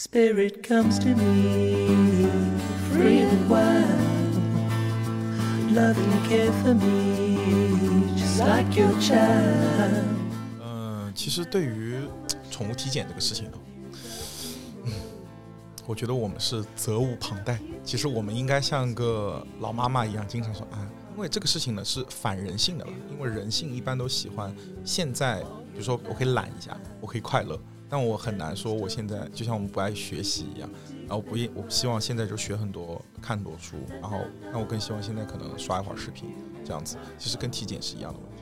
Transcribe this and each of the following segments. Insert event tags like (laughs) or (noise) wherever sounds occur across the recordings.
Spirit comes to me, free and wild. Love and care for me, just like your child. 嗯，其实对于宠物体检这个事情呢，嗯，我觉得我们是责无旁贷。其实我们应该像个老妈妈一样，经常说啊，因为这个事情呢是反人性的了。因为人性一般都喜欢现在，比如说我可以懒一下，我可以快乐，但我很难说我现在就像我们不爱学习一样，然后不也我希望现在就学很多，看很多书，然后那我更希望现在可能刷一会儿视频，这样子，其实跟体检是一样的问题。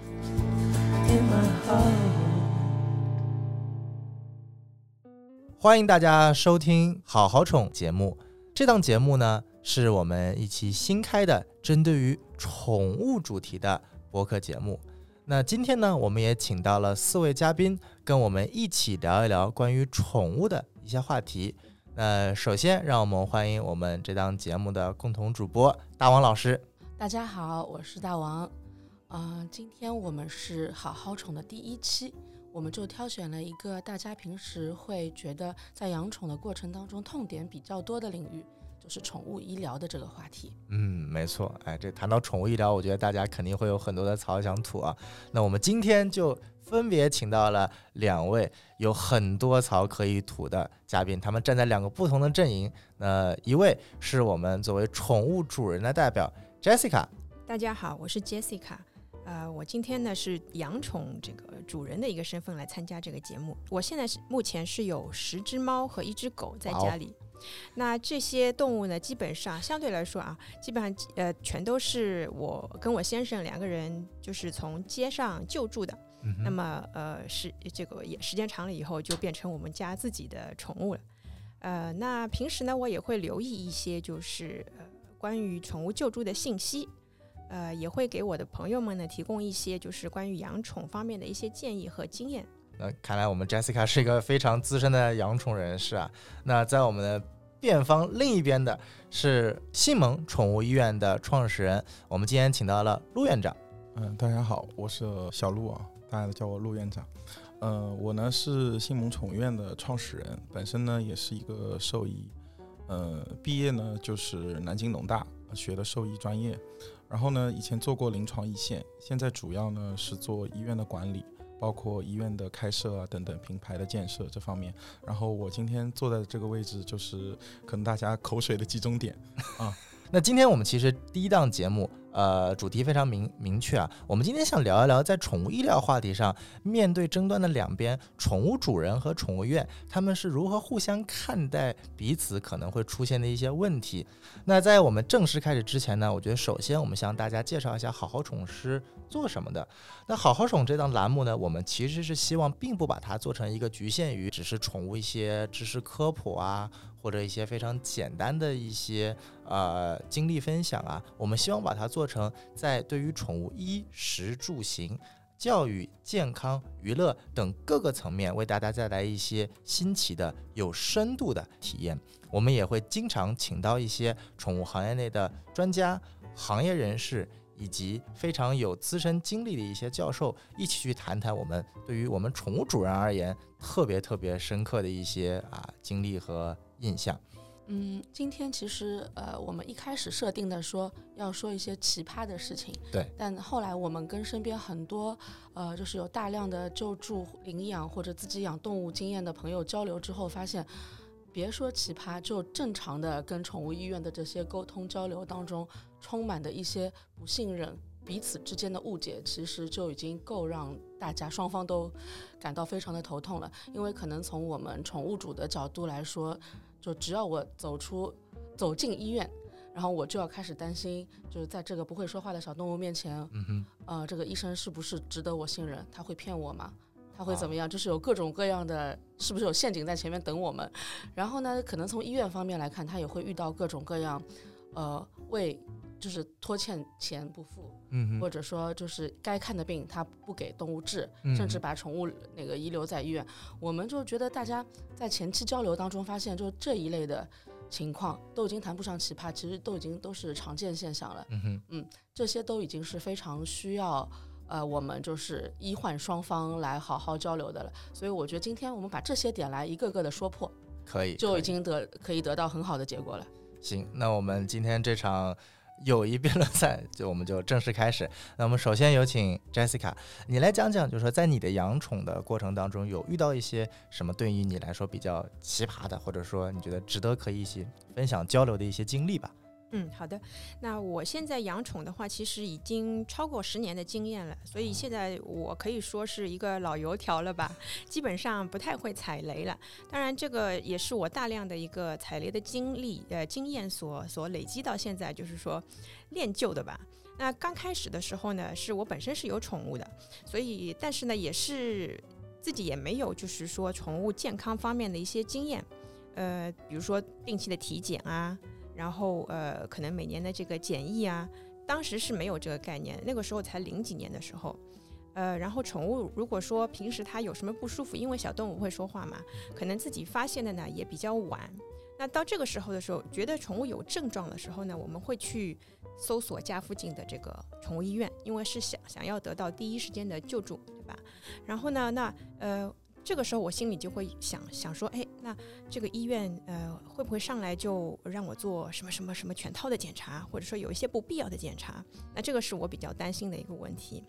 欢迎大家收听《好好宠》节目。这档节目呢，是我们一期新开的针对于宠物主题的播客节目。那今天呢，我们也请到了四位嘉宾，跟我们一起聊一聊关于宠物的一些话题。那首先，让我们欢迎我们这档节目的共同主播大王老师。大家好，我是大王。嗯、今天我们是好好宠的第一期，我们就挑选了一个大家平时会觉得在养宠的过程当中痛点比较多的领域，就是宠物医疗的这个话题。嗯，没错，哎，这谈到宠物医疗，我觉得大家肯定会有很多的槽想吐啊。那我们今天就分别请到了两位有很多槽可以吐的嘉宾，他们站在两个不同的阵营。那一位是我们作为宠物主人的代表 Jessica，大家好，我是 Jessica。呃，我今天呢是养宠这个主人的一个身份来参加这个节目。我现在是目前是有十只猫和一只狗在家里。那这些动物呢，基本上相对来说啊，基本上呃全都是我跟我先生两个人就是从街上救助的。嗯那么呃是这个也时间长了以后就变成我们家自己的宠物了。呃，那平时呢我也会留意一些就是呃关于宠物救助的信息。呃，也会给我的朋友们呢提供一些就是关于养宠方面的一些建议和经验。那看来我们 Jessica 是一个非常资深的养宠人士啊。那在我们的辩方另一边的是信蒙宠物医院的创始人，我们今天请到了陆院长。嗯，大家好，我是小陆啊，大家都叫我陆院长。呃，我呢是信蒙宠物院的创始人，本身呢也是一个兽医，呃，毕业呢就是南京农大学的兽医专业，然后呢以前做过临床一线，现在主要呢是做医院的管理，包括医院的开设啊等等品牌的建设这方面。然后我今天坐在这个位置，就是可能大家口水的集中点 (laughs) 啊。那今天我们其实第一档节目，呃，主题非常明明确啊。我们今天想聊一聊，在宠物医疗话题上，面对争端的两边，宠物主人和宠物医院，他们是如何互相看待彼此可能会出现的一些问题。那在我们正式开始之前呢，我觉得首先我们向大家介绍一下好好宠是做什么的。那好好宠这档栏目呢，我们其实是希望并不把它做成一个局限于只是宠物一些知识科普啊，或者一些非常简单的一些呃经历分享啊，我们希望把它做成在对于宠物衣食住行。教育、健康、娱乐等各个层面，为大家带来一些新奇的、有深度的体验。我们也会经常请到一些宠物行业内的专家、行业人士，以及非常有资深经历的一些教授，一起去谈谈我们对于我们宠物主人而言特别特别深刻的一些啊经历和印象。嗯，今天其实呃，我们一开始设定的说要说一些奇葩的事情，对，但后来我们跟身边很多呃，就是有大量的救助、领养或者自己养动物经验的朋友交流之后，发现，别说奇葩，就正常的跟宠物医院的这些沟通交流当中，充满的一些不信任。彼此之间的误解，其实就已经够让大家双方都感到非常的头痛了。因为可能从我们宠物主的角度来说，就只要我走出走进医院，然后我就要开始担心，就是在这个不会说话的小动物面前，嗯哼，呃，这个医生是不是值得我信任？他会骗我吗？他会怎么样？就是有各种各样的，是不是有陷阱在前面等我们？然后呢，可能从医院方面来看，他也会遇到各种各样，呃，为就是拖欠钱不付，嗯，或者说就是该看的病他不给动物治，嗯甚至把宠物那个遗留在医院。我们就觉得大家在前期交流当中发现，就这一类的情况都已经谈不上奇葩，其实都已经都是常见现象了。嗯哼，这些都已经是非常需要。呃，我们就是医患双方来好好交流的了，所以我觉得今天我们把这些点来一个个的说破，可以就已经得可以得到很好的结果了。行，那我们今天这场友谊辩论赛就我们就正式开始。那我们首先有请 Jessica，你来讲讲，就是说在你的养宠的过程当中，有遇到一些什么对于你来说比较奇葩的，或者说你觉得值得可以一起分享交流的一些经历吧？嗯，好的。那我现在养宠的话，其实已经超过十年的经验了，所以现在我可以说是一个老油条了吧，基本上不太会踩雷了。当然，这个也是我大量的一个踩雷的经历呃经验所所累积到现在，就是说练就的吧。那刚开始的时候呢，是我本身是有宠物的，所以但是呢，也是自己也没有就是说宠物健康方面的一些经验，呃，比如说定期的体检啊。然后呃，可能每年的这个检疫啊，当时是没有这个概念，那个时候才零几年的时候，呃，然后宠物如果说平时它有什么不舒服，因为小动物会说话嘛，可能自己发现的呢也比较晚。那到这个时候的时候，觉得宠物有症状的时候呢，我们会去搜索家附近的这个宠物医院，因为是想想要得到第一时间的救助，对吧？然后呢，那呃。这个时候我心里就会想想说，哎，那这个医院呃会不会上来就让我做什么什么什么全套的检查，或者说有一些不必要的检查？那这个是我比较担心的一个问题。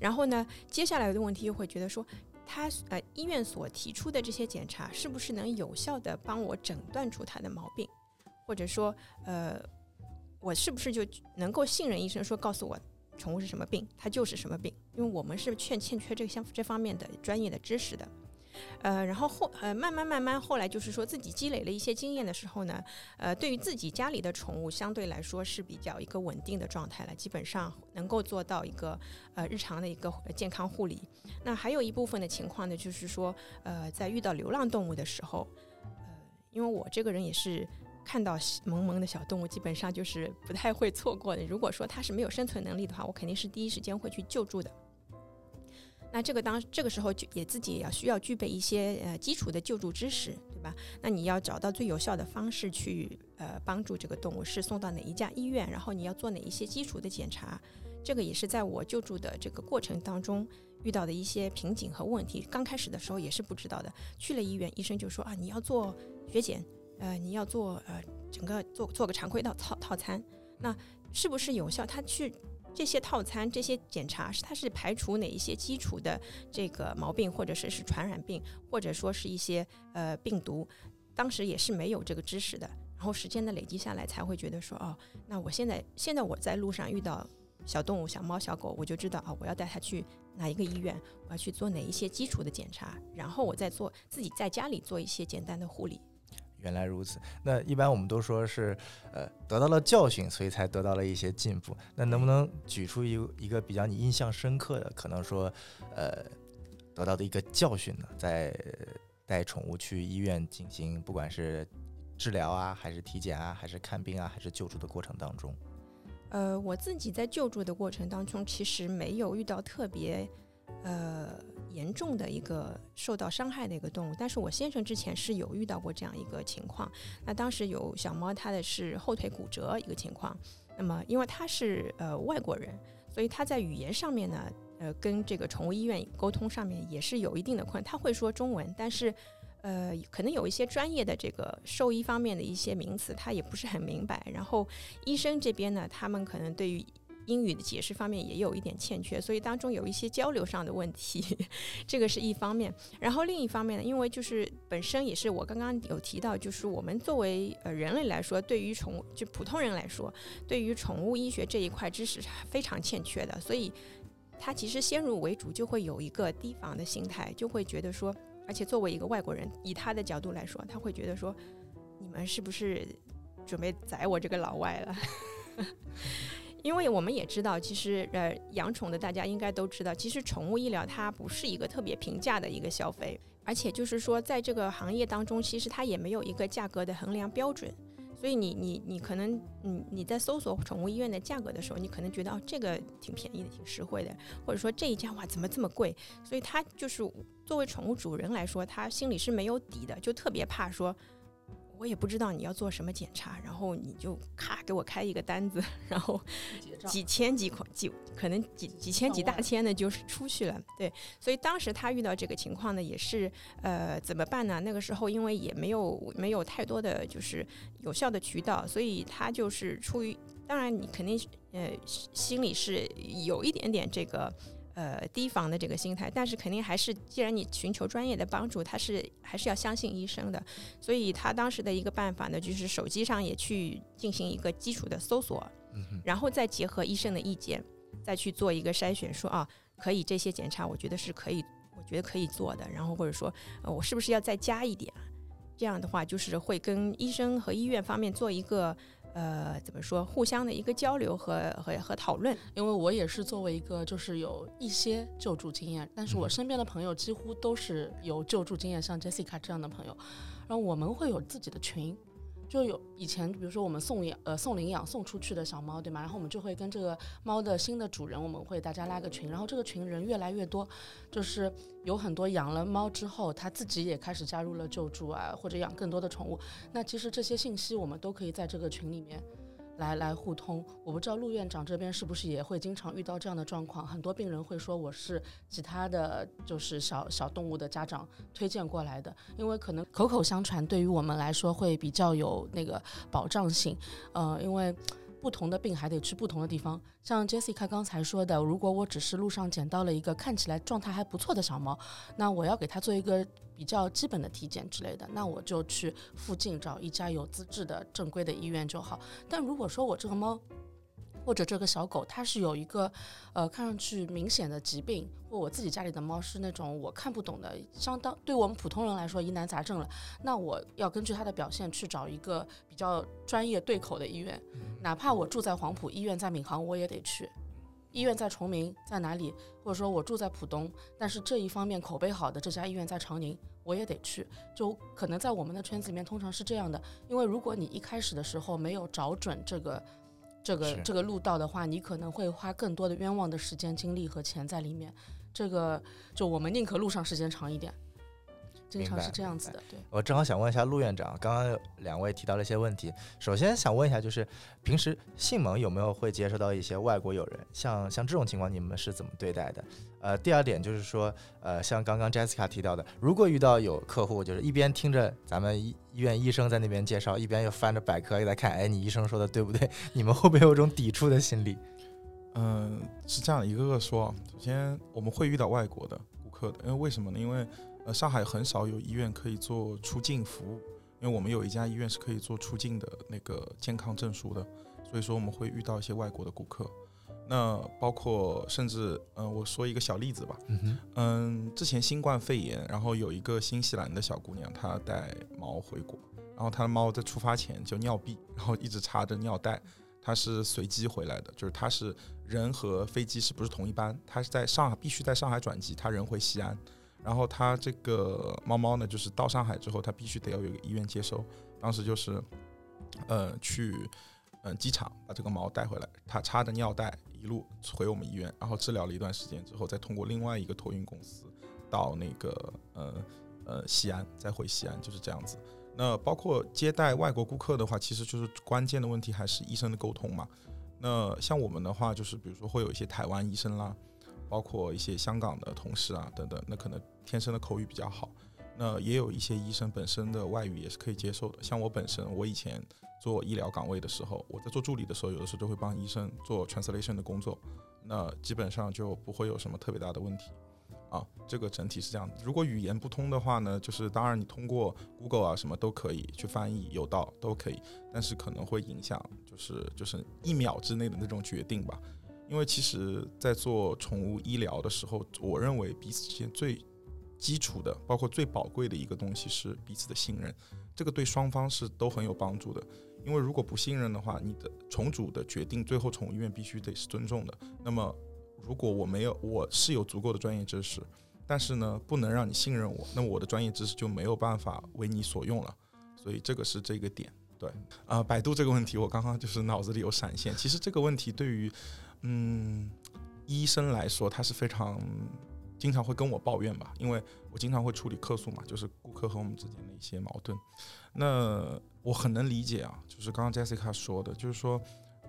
然后呢，接下来的问题又会觉得说，他呃医院所提出的这些检查是不是能有效的帮我诊断出他的毛病，或者说呃我是不是就能够信任医生说告诉我？宠物是什么病，它就是什么病，因为我们是欠欠缺这个相这方面的专业的知识的，呃，然后后呃慢慢慢慢后来就是说自己积累了一些经验的时候呢，呃，对于自己家里的宠物相对来说是比较一个稳定的状态了，基本上能够做到一个呃日常的一个健康护理。那还有一部分的情况呢，就是说呃在遇到流浪动物的时候，呃，因为我这个人也是。看到萌萌的小动物，基本上就是不太会错过的。如果说它是没有生存能力的话，我肯定是第一时间会去救助的。那这个当这个时候就也自己也要需要具备一些呃基础的救助知识，对吧？那你要找到最有效的方式去呃帮助这个动物，是送到哪一家医院，然后你要做哪一些基础的检查，这个也是在我救助的这个过程当中遇到的一些瓶颈和问题。刚开始的时候也是不知道的，去了医院，医生就说啊，你要做血检。呃，你要做呃，整个做做个常规套套套餐，那是不是有效？他去这些套餐、这些检查，是它是排除哪一些基础的这个毛病，或者是是传染病，或者说是一些呃病毒？当时也是没有这个知识的。然后时间的累积下来，才会觉得说，哦，那我现在现在我在路上遇到小动物、小猫、小狗，我就知道啊，我要带它去哪一个医院，我要去做哪一些基础的检查，然后我再做自己在家里做一些简单的护理。原来如此，那一般我们都说是，呃，得到了教训，所以才得到了一些进步。那能不能举出一一个比较你印象深刻的，可能说，呃，得到的一个教训呢？在带宠物去医院进行，不管是治疗啊，还是体检啊，还是看病啊，还是救助的过程当中，呃，我自己在救助的过程当中，其实没有遇到特别。呃，严重的一个受到伤害的一个动物，但是我先生之前是有遇到过这样一个情况。那当时有小猫，它的是后腿骨折一个情况。那么因为他是呃外国人，所以他在语言上面呢，呃，跟这个宠物医院沟通上面也是有一定的困难。他会说中文，但是呃，可能有一些专业的这个兽医方面的一些名词，他也不是很明白。然后医生这边呢，他们可能对于英语的解释方面也有一点欠缺，所以当中有一些交流上的问题，(laughs) 这个是一方面。然后另一方面呢，因为就是本身也是我刚刚有提到，就是我们作为呃人类来说，对于宠物就普通人来说，对于宠物医学这一块知识非常欠缺的，所以他其实先入为主就会有一个提防的心态，就会觉得说，而且作为一个外国人，以他的角度来说，他会觉得说，你们是不是准备宰我这个老外了？(laughs) 因为我们也知道，其实呃，养宠的大家应该都知道，其实宠物医疗它不是一个特别平价的一个消费，而且就是说，在这个行业当中，其实它也没有一个价格的衡量标准，所以你你你可能你你在搜索宠物医院的价格的时候，你可能觉得哦，这个挺便宜的，挺实惠的，或者说这一家哇怎么这么贵？所以他就是作为宠物主人来说，他心里是没有底的，就特别怕说。我也不知道你要做什么检查，然后你就咔给我开一个单子，(laughs) 然后几千几块几可能几几千几大千的就是出去了，对，所以当时他遇到这个情况呢，也是呃怎么办呢？那个时候因为也没有没有太多的就是有效的渠道，所以他就是出于当然你肯定是呃心里是有一点点这个。呃，提防的这个心态，但是肯定还是，既然你寻求专业的帮助，他是还是要相信医生的。所以他当时的一个办法呢，就是手机上也去进行一个基础的搜索，然后再结合医生的意见，再去做一个筛选，说啊，可以这些检查，我觉得是可以，我觉得可以做的。然后或者说，呃，我是不是要再加一点？这样的话，就是会跟医生和医院方面做一个。呃，怎么说？互相的一个交流和和和讨论。因为我也是作为一个就是有一些救助经验，但是我身边的朋友几乎都是有救助经验，像 Jessica 这样的朋友，然后我们会有自己的群。就有以前，比如说我们送养呃送领养送出去的小猫，对吗？然后我们就会跟这个猫的新的主人，我们会大家拉个群，然后这个群人越来越多，就是有很多养了猫之后，他自己也开始加入了救助啊，或者养更多的宠物。那其实这些信息我们都可以在这个群里面。来来互通，我不知道陆院长这边是不是也会经常遇到这样的状况。很多病人会说我是其他的就是小小动物的家长推荐过来的，因为可能口口相传对于我们来说会比较有那个保障性。呃，因为不同的病还得去不同的地方。像 Jessica 刚才说的，如果我只是路上捡到了一个看起来状态还不错的小猫，那我要给它做一个。比较基本的体检之类的，那我就去附近找一家有资质的正规的医院就好。但如果说我这个猫或者这个小狗它是有一个呃看上去明显的疾病，或我自己家里的猫是那种我看不懂的，相当对我们普通人来说疑难杂症了，那我要根据它的表现去找一个比较专业对口的医院，哪怕我住在黄埔，医院在闵行，我也得去。医院在崇明，在哪里？或者说我住在浦东，但是这一方面口碑好的这家医院在长宁，我也得去。就可能在我们的圈子里面，通常是这样的。因为如果你一开始的时候没有找准这个、这个、这个路道的话，你可能会花更多的冤枉的时间、精力和钱在里面。这个就我们宁可路上时间长一点。经常是这样子的，对。我正好想问一下陆院长，刚刚两位提到了一些问题。首先想问一下，就是平时信盟有没有会接收到一些外国友人？像像这种情况，你们是怎么对待的？呃，第二点就是说，呃，像刚刚 Jessica 提到的，如果遇到有客户，就是一边听着咱们医医院医生在那边介绍，一边又翻着百科在看，哎，你医生说的对不对？(laughs) 你们会不会有种抵触的心理？嗯，是这样，一个个说。首先，我们会遇到外国的顾客的，因为为什么呢？因为呃，上海很少有医院可以做出境服务，因为我们有一家医院是可以做出境的那个健康证书的，所以说我们会遇到一些外国的顾客。那包括甚至，嗯，我说一个小例子吧，嗯，之前新冠肺炎，然后有一个新西兰的小姑娘，她带猫回国，然后她的猫在出发前就尿闭，然后一直插着尿袋，她是随机回来的，就是她是人和飞机是不是同一班？她是在上海必须在上海转机，她人回西安。然后他这个猫猫呢，就是到上海之后，他必须得要有个医院接收。当时就是，呃，去嗯机场把这个猫带回来，他插着尿袋一路回我们医院，然后治疗了一段时间之后，再通过另外一个托运公司到那个呃呃西安，再回西安，就是这样子。那包括接待外国顾客的话，其实就是关键的问题还是医生的沟通嘛。那像我们的话，就是比如说会有一些台湾医生啦。包括一些香港的同事啊等等，那可能天生的口语比较好。那也有一些医生本身的外语也是可以接受的。像我本身，我以前做医疗岗位的时候，我在做助理的时候，有的时候就会帮医生做 translation 的工作。那基本上就不会有什么特别大的问题啊。这个整体是这样。如果语言不通的话呢，就是当然你通过 Google 啊什么都可以去翻译，有道都可以，但是可能会影响就是就是一秒之内的那种决定吧。因为其实，在做宠物医疗的时候，我认为彼此之间最基础的，包括最宝贵的一个东西是彼此的信任。这个对双方是都很有帮助的。因为如果不信任的话，你的宠主的决定，最后宠物医院必须得是尊重的。那么，如果我没有，我是有足够的专业知识，但是呢，不能让你信任我，那么我的专业知识就没有办法为你所用了。所以这个是这个点。对，啊，百度这个问题，我刚刚就是脑子里有闪现。其实这个问题对于。嗯，医生来说他是非常经常会跟我抱怨吧，因为我经常会处理客诉嘛，就是顾客和我们之间的一些矛盾。那我很能理解啊，就是刚刚 Jessica 说的，就是说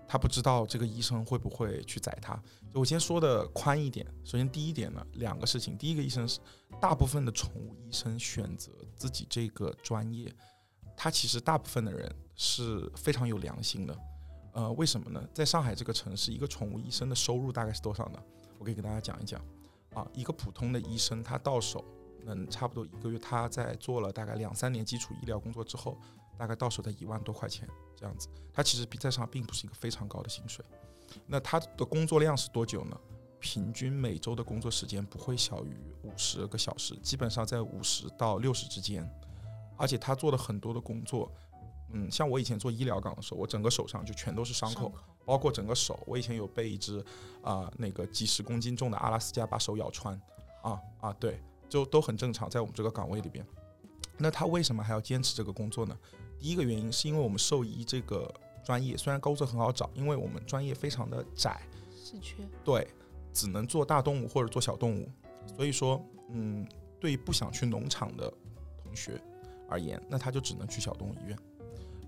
他不知道这个医生会不会去宰他。就我先说的宽一点，首先第一点呢，两个事情，第一个医生是大部分的宠物医生选择自己这个专业，他其实大部分的人是非常有良心的。呃，为什么呢？在上海这个城市，一个宠物医生的收入大概是多少呢？我可以给大家讲一讲。啊，一个普通的医生，他到手能差不多一个月，他在做了大概两三年基础医疗工作之后，大概到手在一万多块钱这样子。他其实比在上并不是一个非常高的薪水。那他的工作量是多久呢？平均每周的工作时间不会小于五十个小时，基本上在五十到六十之间。而且他做的很多的工作，嗯，像我以前做医疗岗的时候，我整个手上就全都是伤口。包括整个手，我以前有被一只啊那个几十公斤重的阿拉斯加把手咬穿，啊啊对，就都很正常，在我们这个岗位里边。那他为什么还要坚持这个工作呢？第一个原因是因为我们兽医这个专业虽然工作很好找，因为我们专业非常的窄，稀缺，对，只能做大动物或者做小动物，所以说嗯，对于不想去农场的同学而言，那他就只能去小动物医院。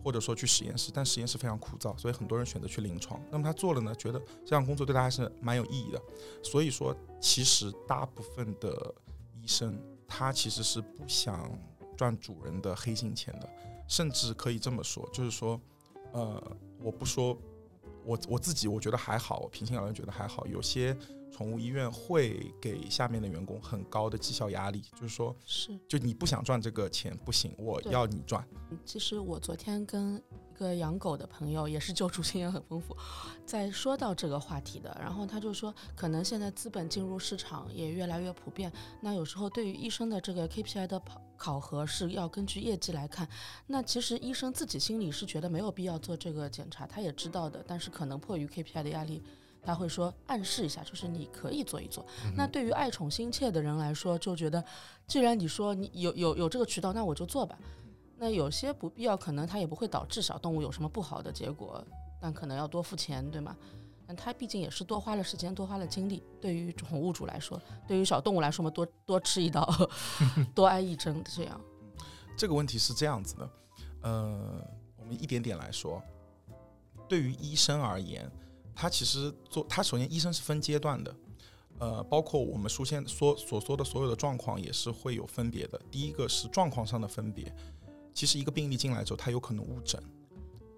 或者说去实验室，但实验室非常枯燥，所以很多人选择去临床。那么他做了呢，觉得这项工作对他还是蛮有意义的。所以说，其实大部分的医生他其实是不想赚主人的黑心钱的，甚至可以这么说，就是说，呃，我不说，我我自己我觉得还好，我平心而论觉得还好，有些。宠物医院会给下面的员工很高的绩效压力，就是说，是就你不想赚这个钱不行，我要你赚。其实我昨天跟一个养狗的朋友，也是救助经验很丰富，在说到这个话题的，然后他就说，可能现在资本进入市场也越来越普遍，那有时候对于医生的这个 KPI 的考考核是要根据业绩来看，那其实医生自己心里是觉得没有必要做这个检查，他也知道的，但是可能迫于 KPI 的压力。他会说暗示一下，就是你可以做一做。那对于爱宠心切的人来说，就觉得既然你说你有有有这个渠道，那我就做吧。那有些不必要，可能他也不会导致小动物有什么不好的结果，但可能要多付钱，对吗？但它毕竟也是多花了时间，多花了精力。对于宠物主来说，对于小动物来说嘛，多多吃一刀，(laughs) 多挨一针，这样。这个问题是这样子的，呃，我们一点点来说，对于医生而言。他其实做，他首先医生是分阶段的，呃，包括我们书现说所说的所有的状况也是会有分别的。第一个是状况上的分别，其实一个病例进来之后，他有可能误诊，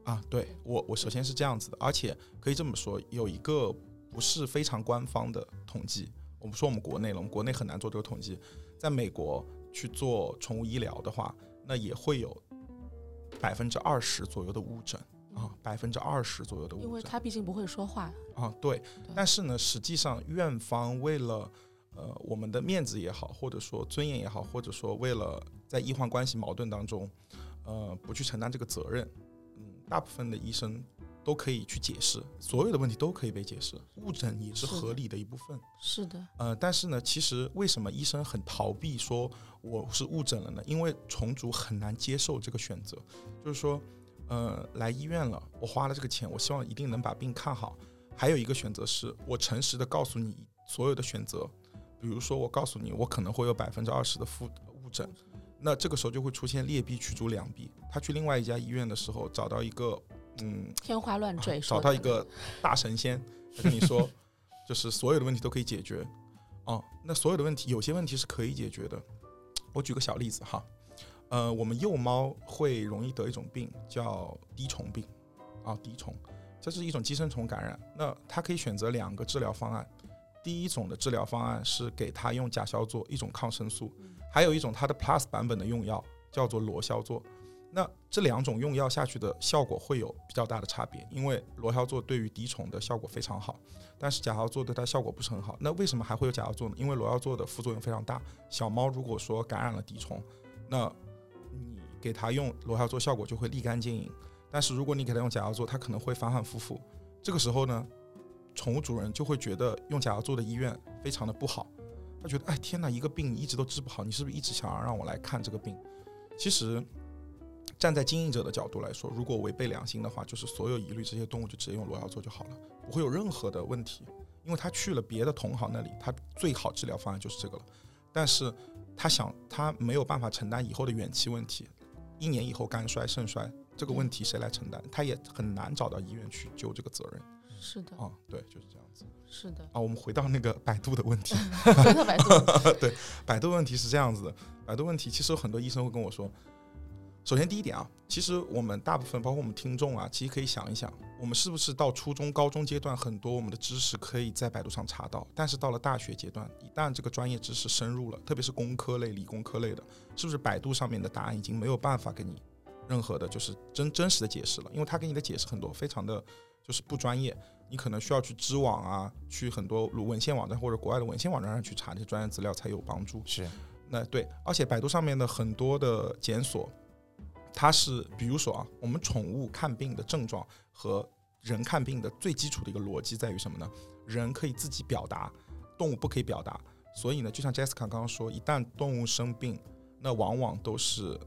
啊，对我我首先是这样子的，而且可以这么说，有一个不是非常官方的统计，我们说我们国内了，我们国内很难做这个统计，在美国去做宠物医疗的话，那也会有百分之二十左右的误诊。啊，百分之二十左右的误诊，因为他毕竟不会说话啊。对，但是呢，实际上院方为了呃我们的面子也好，或者说尊严也好，或者说为了在医患关系矛盾当中，呃，不去承担这个责任，嗯，大部分的医生都可以去解释，所有的问题都可以被解释，误诊也是合理的一部分。是的，呃，但是呢，其实为什么医生很逃避说我是误诊了呢？因为重组很难接受这个选择，就是说。呃，来医院了，我花了这个钱，我希望一定能把病看好。还有一个选择是，我诚实的告诉你所有的选择，比如说我告诉你，我可能会有百分之二十的负误诊，那这个时候就会出现劣币驱逐良币。他去另外一家医院的时候，找到一个嗯天花乱坠，(laughs) 找到一个大神仙，他跟你说，就是所有的问题都可以解决。哦，那所有的问题，有些问题是可以解决的。我举个小例子哈。呃，我们幼猫会容易得一种病，叫滴虫病，啊，滴虫，这是一种寄生虫感染。那它可以选择两个治疗方案，第一种的治疗方案是给它用甲硝唑，一种抗生素，还有一种它的 Plus 版本的用药叫做罗硝唑。那这两种用药下去的效果会有比较大的差别，因为罗硝唑对于滴虫的效果非常好，但是甲硝唑对它效果不是很好。那为什么还会有甲硝唑呢？因为罗硝唑的副作用非常大，小猫如果说感染了滴虫，那给它用罗硝唑效果就会立竿见影，但是如果你给它用甲硝唑，它可能会反反复复。这个时候呢，宠物主人就会觉得用甲硝唑的医院非常的不好，他觉得哎天哪，一个病一直都治不好，你是不是一直想要让我来看这个病？其实站在经营者的角度来说，如果违背良心的话，就是所有疑虑这些动物就直接用罗药做就好了，不会有任何的问题，因为他去了别的同行那里，他最好治疗方案就是这个了。但是他想他没有办法承担以后的远期问题，一年以后肝衰肾衰这个问题谁来承担？他也很难找到医院去救这个责任是的，啊。对，就是这样子是的，啊。我们回到那个百度的问题，(laughs) 回到百度，(laughs) 百度问题是这样子的，百度问题其实有很多医生会跟我说，首先第一点啊，其实我们大部分包括我们听众啊，其实可以想一想，我们是不是到初中、高中阶段，很多我们的知识可以在百度上查到，但是到了大学阶段，一旦这个专业知识深入了，特别是工科类、理工科类的，是不是百度上面的答案已经没有办法给你任何的，就是真真实的解释了？因为他给你的解释很多非常的就是不专业，你可能需要去知网啊，去很多文献网站或者国外的文献网站上去查这些专业资料才有帮助。是那对，而且百度上面的很多的检索，它是比如说啊，我们宠物看病的症状和人看病的最基础的一个逻辑在于什么呢？人可以自己表达，动物不可以表达。所以呢，就像 Jessica 刚刚说，一旦动物生病，那往往都是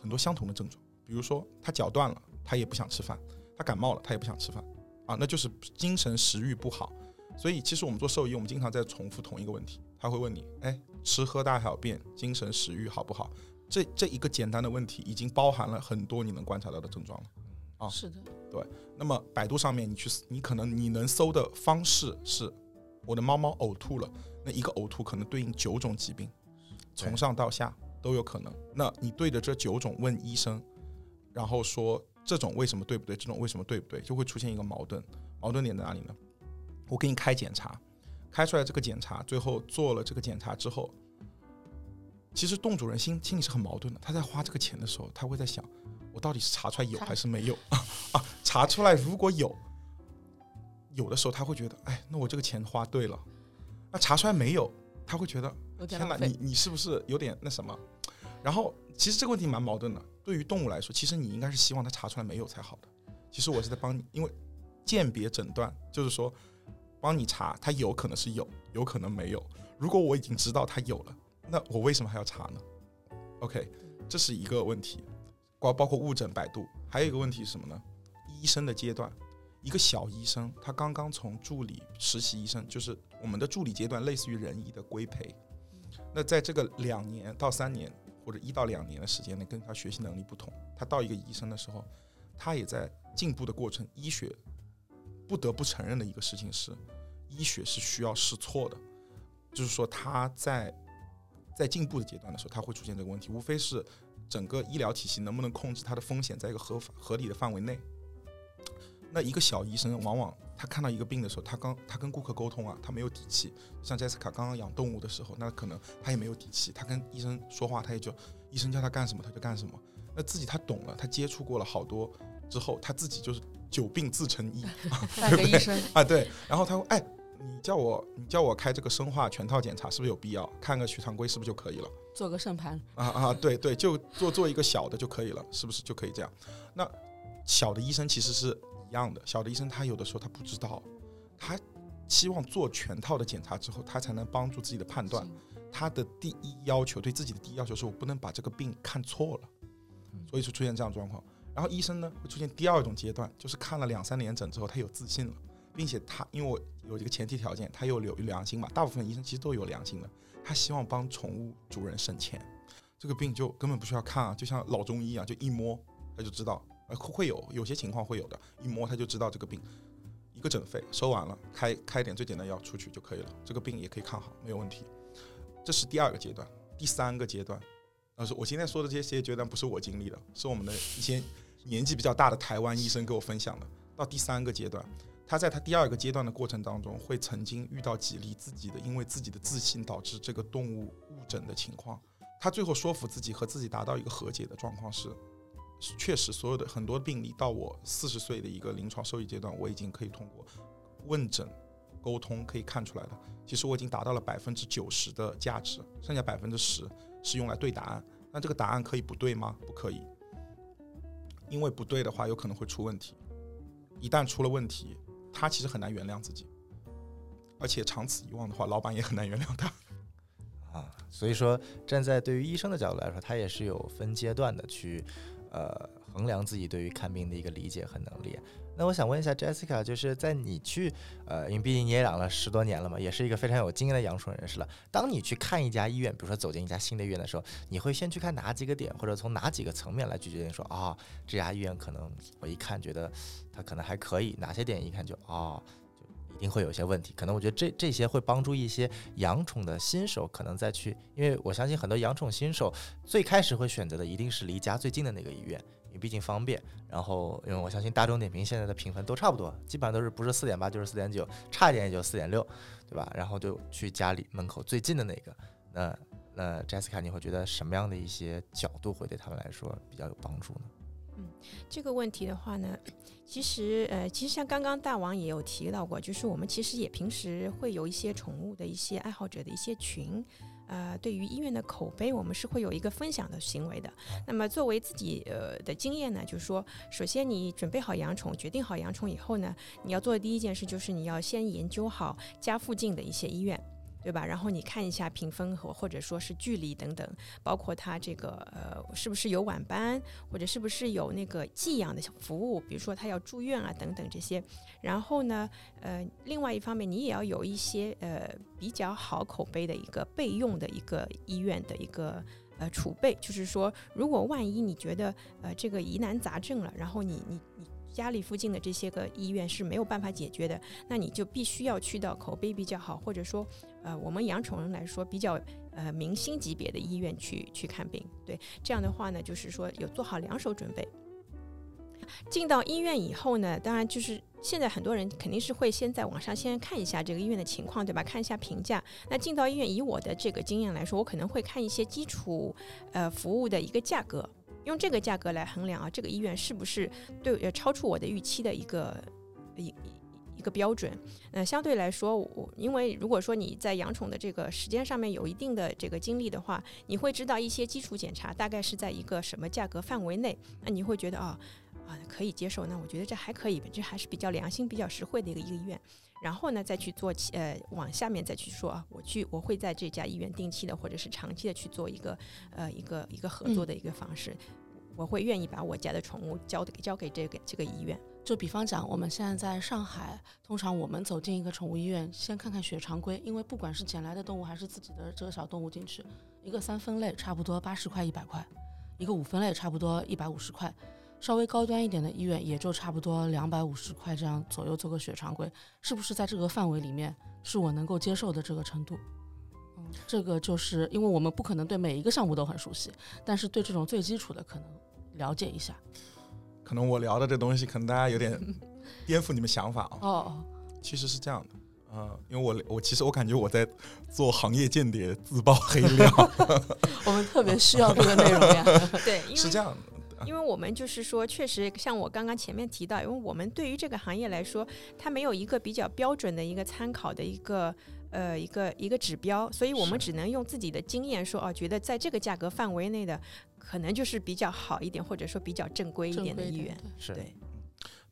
很多相同的症状，比如说它脚断了，它也不想吃饭；它感冒了，它也不想吃饭啊，那就是精神食欲不好。所以其实我们做兽医，我们经常在重复同一个问题，他会问你，哎，吃喝大小便、精神食欲好不好？这这一个简单的问题，已经包含了很多你能观察到的症状了。啊是的，对那么百度上面你去，你可能你能搜的方式是，我的猫猫呕吐了，那一个呕吐可能对应九种疾病，从上到下都有可能。那你对着这九种问医生，然后说这种为什么对不对，这种为什么对不对，就会出现一个矛盾。矛盾点在哪里呢？我给你开检查，开出来这个检查，最后做了这个检查之后，其实洞主人心心里是很矛盾的。他在花这个钱的时候，他会在想，我到底是查出来有还是没有 (laughs) 啊？查出来如果有，有的时候他会觉得，哎，那我这个钱花对了。那查出来没有，他会觉得，天哪，你。你是不是有点那什么？然后其实这个问题蛮矛盾的。对于动物来说，其实你应该是希望它查出来没有才好的。其实我是在帮你，因为鉴别诊断就是说帮你查，它有可能是有，有可能没有。如果我已经知道它有了，那我为什么还要查呢？OK，这是一个问题，包包括误诊百度，还有一个问题是什么呢？医生的阶段，一个小医生他刚刚从助理实习医生，就是我们的助理阶段，类似于人医的规培。那在这个两年到三年或者一到两年的时间内，跟他学习能力不同，他到一个医生的时候，他也在进步的过程。医学不得不承认的一个事情是，医学是需要试错的，就是说他在在进步的阶段的时候，他会出现这个问题，无非是整个医疗体系能不能控制它的风险在一个合法合理的范围内。那一个小医生，往往他看到一个病的时候，他刚他跟顾客沟通啊，他没有底气。像 Jessica 刚刚养动物的时候，那可能他也没有底气，他跟医生说话，他也就医生叫他干什么他就干什么。那自己他懂了，他接触过了好多之后，他自己就是久病自成医半个医生，啊，(laughs) 对。然后他说，哎，你叫我你叫我开这个生化全套检查是不是有必要？看个血常规是不是就可以了？做个肾盘，啊啊，对对，就做做一个小的就可以了，是不是就可以这样？那小的医生其实是一样的，小的医生他有的时候他不知道，他希望做全套的检查之后，他才能帮助自己的判断。他的第一要求对自己的第一要求是我不能把这个病看错了，所以就出现这样状况。然后医生呢会出现第二种阶段，就是看了两三年诊之后，他有自信了，并且他因为我有一个前提条件，他有有良心嘛，大部分医生其实都有良心的，他希望帮宠物主人省钱，这个病就根本不需要看啊，就像老中医一样，就一摸他就知道，呃会会有有些情况会有的，一摸他就知道这个病。一个诊费收完了，开开点最简单药出去就可以了，这个病也可以看好，没有问题。这是第二个阶段，第三个阶段，呃，是我今天说的这些阶段不是我经历的，是我们的一些年纪比较大的台湾医生给我分享的。到第三个阶段，他在他第二个阶段的过程当中，会曾经遇到几例自己的因为自己的自信导致这个动物误诊的情况。他最后说服自己和自己达到一个和解的状况是，确实所有的很多病例到我四十岁的一个临床收益阶段，我已经可以通过问诊沟通可以看出来的。其实我已经达到了百分之九十的价值，剩下百分之十是用来对答案。那这个答案可以不对吗？不可以，因为不对的话有可能会出问题。一旦出了问题，他其实很难原谅自己，而且长此以往的话，老板也很难原谅他。啊，所以说站在对于医生的角度来说，他也是有分阶段的去呃衡量自己对于看病的一个理解和能力。那我想问一下 Jessica，就是在你去呃，因为毕竟你也养了十多年了嘛，也是一个非常有经验的养宠人士了。当你去看一家医院，比如说走进一家新的医院的时候，你会先去看哪几个点，或者从哪几个层面来去决定说啊、这家医院可能我一看觉得它可能还可以，哪些点一看就哦。就一定会有一些问题，可能我觉得这这些会帮助一些养宠的新手，可能再去，因为我相信很多养宠新手最开始会选择的一定是离家最近的那个医院，你毕竟方便。然后，因为我相信大众点评现在的评分都差不多，基本上都是不是四点八就是四点九，差一点也就四点六，对吧？然后就去家里门口最近的那个。那那 Jessica，你会觉得什么样的一些角度会对他们来说比较有帮助呢？嗯这个问题的话呢，其实呃，其实像刚刚大王也有提到过，就是我们其实也平时会有一些宠物的一些爱好者的一些群。呃，对于医院的口碑，我们是会有一个分享的行为的。那么作为自己呃的经验呢，就是说，首先你准备好养宠，决定好养宠以后呢，你要做的第一件事就是你要先研究好家附近的一些医院。对吧？然后你看一下评分和或者说是距离等等，包括它这个呃是不是有晚班，或者是不是有那个寄养的服务，比如说他要住院啊等等这些。然后呢，呃，另外一方面你也要有一些呃比较好口碑的一个备用的一个医院的一个呃储备，就是说如果万一你觉得呃这个疑难杂症了，然后你你你。家里附近的这些个医院是没有办法解决的，那你就必须要去到口碑比较好，或者说，呃，我们养宠人来说比较呃明星级别的医院去去看病。对，这样的话呢，就是说有做好两手准备。进到医院以后呢，当然就是现在很多人肯定是会先在网上先看一下这个医院的情况，对吧？看一下评价。那进到医院，以我的这个经验来说，我可能会看一些基础呃服务的一个价格。用这个价格来衡量啊，这个医院是不是对呃超出我的预期的一个一个标准？那，相对来说，我因为如果说你在养宠的这个时间上面有一定的这个经历的话，你会知道一些基础检查大概是在一个什么价格范围内，那你会觉得啊啊可以接受，那我觉得这还可以，这还是比较良心、比较实惠的一个一个医院。然后呢，再去做呃往下面再去说啊，我去我会在这家医院定期的或者是长期的去做一个呃一个一个合作的一个方式，我会愿意把我家的宠物交给交给这个这个医院。就比方讲，我们现在在上海，通常我们走进一个宠物医院，先看看血常规，因为不管是捡来的动物还是自己的这个小动物进去，一个三分类差不多八十块一百块，一个五分类差不多一百五十块，稍微高端一点的医院也就差不多两百五十块这样左右做个血常规，是不是在这个范围里面是我能够接受的这个程度？嗯，这个就是因为我们不可能对每一个项目都很熟悉，但是对这种最基础的可能了解一下。可能我聊的这东西，可能大家有点 (laughs) 颠覆你们想法啊。哦，其实是这样的，呃，因为我我其实我感觉我在做行业间谍，自曝黑料，(laughs) 我们特别需要这个内容呀。(laughs) 对，因为是这样的。因为我们就是说，确实像我刚刚前面提到，因为我们对于这个行业来说，它没有一个比较标准的一个参考的一个呃一个一个指标，所以我们只能用自己的经验说，哦，觉得在这个价格范围内的，可能就是比较好一点，或者说比较正规一点的医院。对是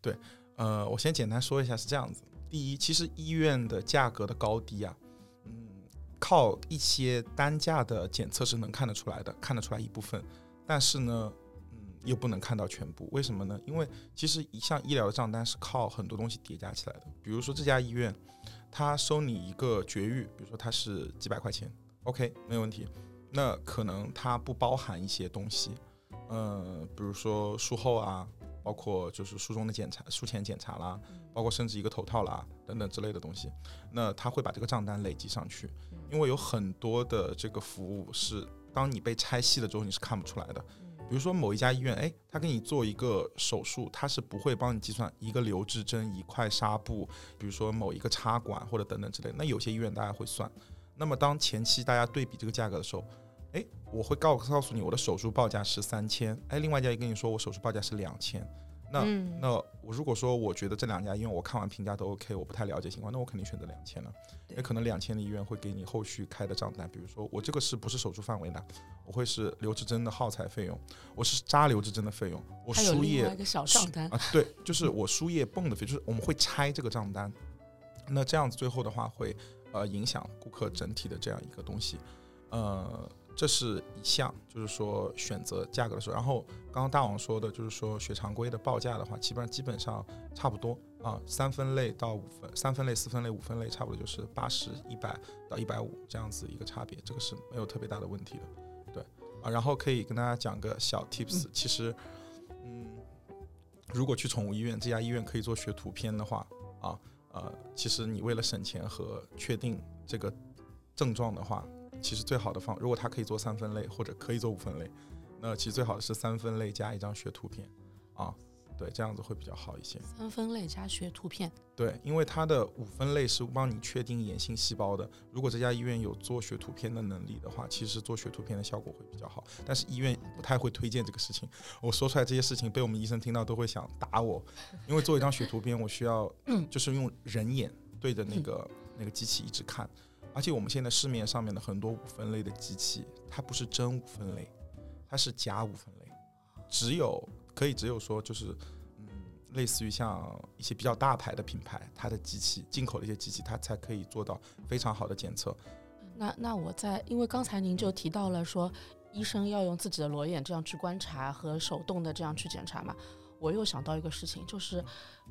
对，呃，我先简单说一下，是这样子。第一，其实医院的价格的高低啊，嗯，靠一些单价的检测是能看得出来的，看得出来一部分，但是呢，嗯，又不能看到全部。为什么呢？因为其实一项医疗的账单是靠很多东西叠加起来的。比如说这家医院，他收你一个绝育，比如说他是几百块钱，OK，没有问题。那可能它不包含一些东西，呃，比如说术后啊，包括就是术中的检查、术前检查啦，包括甚至一个头套啦等等之类的东西，那他会把这个账单累积上去，因为有很多的这个服务是当你被拆细了之后你是看不出来的。比如说某一家医院，哎，他给你做一个手术，他是不会帮你计算一个留置针、一块纱布，比如说某一个插管或者等等之类。那有些医院大家会算。那么当前期大家对比这个价格的时候，哎，我会告告诉你我的手术报价是三千，哎，另外一家也跟你说我手术报价是两千。那、嗯那我如果说我觉得这两家医院我看完评价都 OK，我不太了解情况，那我肯定选择两千了。对也可能两千的医院会给你后续开的账单，比如说我这个是不是手术范围的，我会是留置针的耗材费用，我是扎留置针的费用，我输液一个小账单，啊，对，就是我输液泵的费，就是我们会拆这个账单。那这样子最后的话会呃影响顾客整体的这样一个东西。呃，这是一项，就是说选择价格的时候。然后刚刚大王说的，就是说血常规的报价的话，基本上基本上差不多啊，三分类到五分，三分类、四分类、五分类，差不多就是八十一百到一百五这样子一个差别，这个是没有特别大的问题的，对啊。然后可以跟大家讲个小 tips，其实，嗯，如果去宠物医院，这家医院可以做学图片的话，啊呃，其实你为了省钱和确定这个症状的话。其实最好的方，如果它可以做三分类或者可以做五分类，那其实最好的是三分类加一张学图片，啊，对，这样子会比较好一些。三分类加学图片，对，因为它的五分类是帮你确定炎性细胞的。如果这家医院有做学图片的能力的话，其实做学图片的效果会比较好。但是医院不太会推荐这个事情。我说出来这些事情被我们医生听到都会想打我，因为做一张学图片，我需要就是用人眼对着那个那个机器一直看。而且我们现在市面上面的很多五分类的机器，它不是真五分类，它是假五分类，只有可以只有说就是，嗯，类似于像一些比较大牌的品牌，它的机器进口的一些机器，它才可以做到非常好的检测。那那我在，因为刚才您就提到了说，医生要用自己的裸眼这样去观察和手动的这样去检查嘛，我又想到一个事情，就是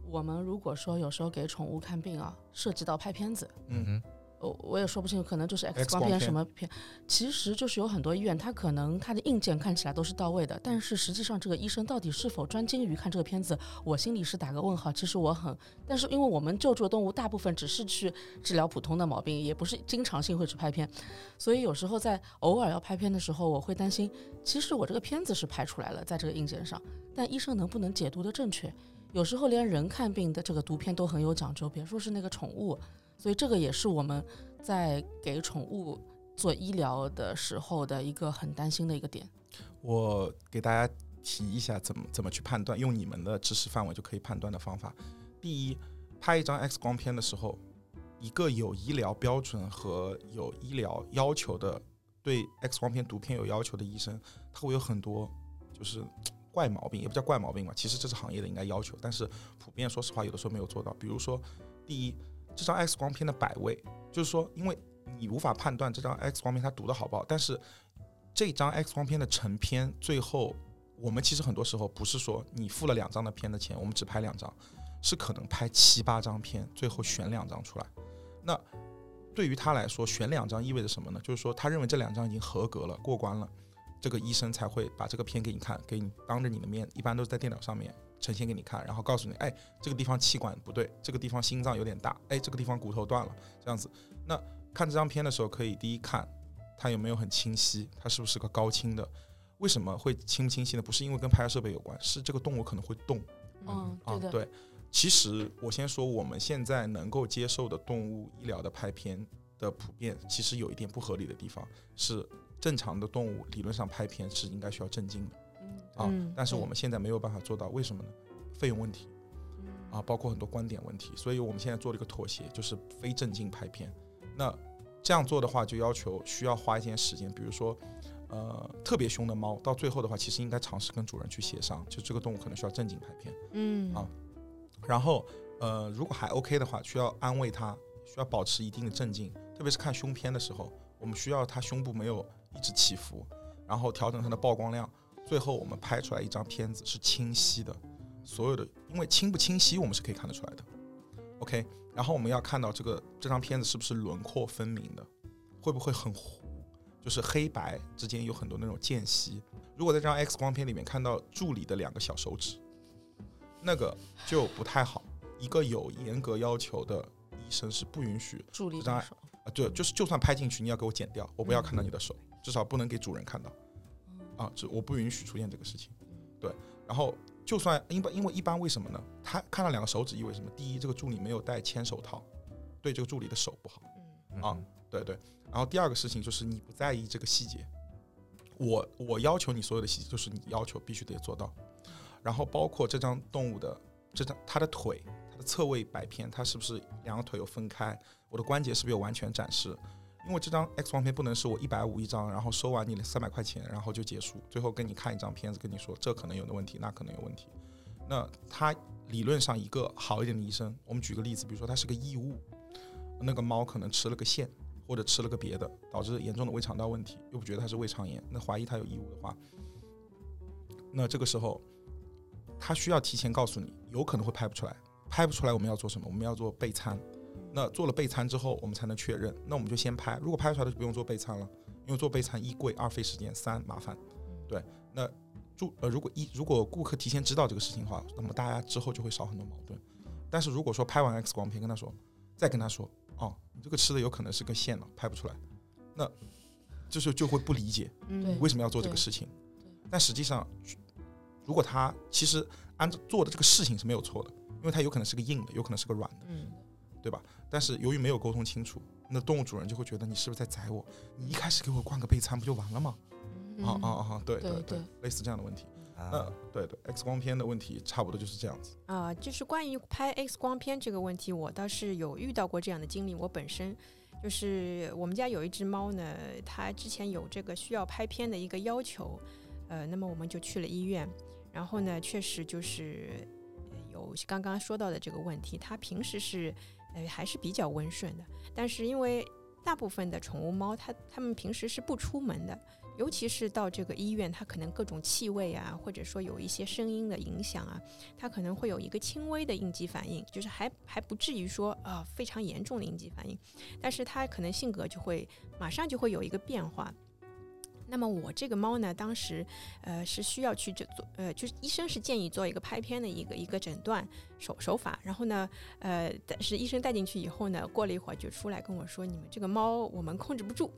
我们如果说有时候给宠物看病啊，涉及到拍片子，嗯哼。我我也说不清，可能就是 X 光片什么片，其实就是有很多医院，它可能它的硬件看起来都是到位的，但是实际上这个医生到底是否专精于看这个片子，我心里是打个问号。其实我很，但是因为我们救助的动物大部分只是去治疗普通的毛病，也不是经常性会去拍片，所以有时候在偶尔要拍片的时候，我会担心，其实我这个片子是拍出来了，在这个硬件上，但医生能不能解读的正确？有时候连人看病的这个读片都很有讲究，别说是那个宠物。所以这个也是我们在给宠物做医疗的时候的一个很担心的一个点。我给大家提一下怎么怎么去判断，用你们的知识范围就可以判断的方法。第一，拍一张 X 光片的时候，一个有医疗标准和有医疗要求的，对 X 光片读片有要求的医生，他会有很多就是怪毛病，也不叫怪毛病吧，其实这是行业的应该要求，但是普遍说实话有的时候没有做到。比如说，第一。这张 X 光片的摆位，就是说，因为你无法判断这张 X 光片它读的好不好，但是这张 X 光片的成片，最后我们其实很多时候不是说你付了两张的片的钱，我们只拍两张，是可能拍七八张片，最后选两张出来。那对于他来说，选两张意味着什么呢？就是说他认为这两张已经合格了，过关了，这个医生才会把这个片给你看，给你当着你的面，一般都是在电脑上面。呈现给你看，然后告诉你，哎，这个地方气管不对，这个地方心脏有点大，哎，这个地方骨头断了，这样子。那看这张片的时候，可以第一看它有没有很清晰，它是不是个高清的？为什么会清不清晰呢？不是因为跟拍摄设备有关，是这个动物可能会动。嗯，啊，对。其实我先说，我们现在能够接受的动物医疗的拍片的普遍，其实有一点不合理的地方，是正常的动物理论上拍片是应该需要镇静的。啊，但是我们现在没有办法做到，为什么呢？费用问题，啊，包括很多观点问题，所以我们现在做了一个妥协，就是非正经拍片。那这样做的话，就要求需要花一些时间，比如说，呃，特别凶的猫，到最后的话，其实应该尝试跟主人去协商，就这个动物可能需要正经拍片，嗯，啊，然后，呃，如果还 OK 的话，需要安慰它，需要保持一定的镇静，特别是看胸片的时候，我们需要它胸部没有一直起伏，然后调整它的曝光量。最后我们拍出来一张片子是清晰的，所有的因为清不清晰我们是可以看得出来的，OK。然后我们要看到这个这张片子是不是轮廓分明的，会不会很糊，就是黑白之间有很多那种间隙。如果在这张 X 光片里面看到助理的两个小手指，那个就不太好。一个有严格要求的医生是不允许助理张手啊，对，就是就算拍进去，你要给我剪掉，我不要看到你的手，至少不能给主人看到。啊，这我不允许出现这个事情，对。然后就算因为因为一般为什么呢？他看到两个手指意味什么？第一，这个助理没有戴牵手套，对这个助理的手不好。嗯啊，对对。然后第二个事情就是你不在意这个细节，我我要求你所有的细节，就是你要求必须得做到。然后包括这张动物的这张它的腿，它的侧位摆片，它是不是两个腿有分开？我的关节是不是有完全展示？因为这张 X 光片不能是我一百五一张，然后收完你的三百块钱，然后就结束，最后跟你看一张片子，跟你说这可能有的问题，那可能有问题。那他理论上一个好一点的医生，我们举个例子，比如说他是个异物，那个猫可能吃了个线，或者吃了个别的，导致严重的胃肠道问题，又不觉得它是胃肠炎，那怀疑它有异物的话，那这个时候他需要提前告诉你，有可能会拍不出来，拍不出来我们要做什么？我们要做备餐。那做了备餐之后，我们才能确认。那我们就先拍，如果拍出来的就不用做备餐了，因为做备餐一贵，二费时间，三麻烦。对，那注呃，如果一如果顾客提前知道这个事情的话，那么大家之后就会少很多矛盾。但是如果说拍完 X 光片跟他说，再跟他说，哦，你这个吃的有可能是根线了，拍不出来，那就是就会不理解对为什么要做这个事情。但实际上，如果他其实按照做的这个事情是没有错的，因为他有可能是个硬的，有可能是个软的。嗯，对吧？但是由于没有沟通清楚，那动物主人就会觉得你是不是在宰我？你一开始给我灌个备餐不就完了吗？嗯啊啊啊！对对对对类似这样的问题。啊那对对，X 光片的问题差不多就是这样子。啊、就是关于拍 X 光片这个问题，我倒是有遇到过这样的经历。我本身就是我们家有一只猫呢，它之前有这个需要拍片的一个要求，呃，那么我们就去了医院，然后呢，确实就是呃有刚刚说到的这个问题，它平时是呃还是比较温顺的，但是因为大部分的宠物猫，它它们平时是不出门的，尤其是到这个医院，它可能各种气味啊，或者说有一些声音的影响啊，它可能会有一个轻微的应激反应，就是还还不至于说啊、非常严重的应激反应，但是它可能性格就会马上就会有一个变化。那么我这个猫呢，当时呃是需要去诊做呃，就是医生是建议做一个拍片的一个一个诊断手手法，然后呢呃，但是医生带进去以后呢，过了一会儿就出来跟我说，你们这个猫我们控制不住，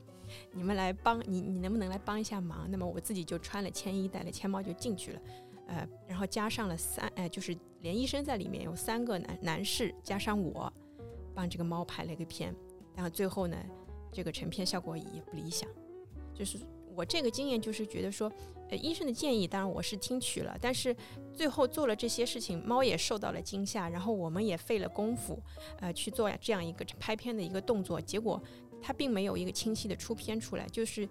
你们来帮你你能不能来帮一下忙？那么我自己就穿了铅衣，带了铅猫就进去了。呃，然后加上了三，呃，就是连医生在里面有三个男男士，加上我，帮这个猫拍了一个片，然后最后呢，这个成片效果也不理想。就是我这个经验就是觉得说，呃，医生的建议当然我是听取了，但是最后做了这些事情，猫也受到了惊吓，然后我们也费了功夫，呃，去做这样一个拍片的一个动作，结果它并没有一个清晰的出片出来，就是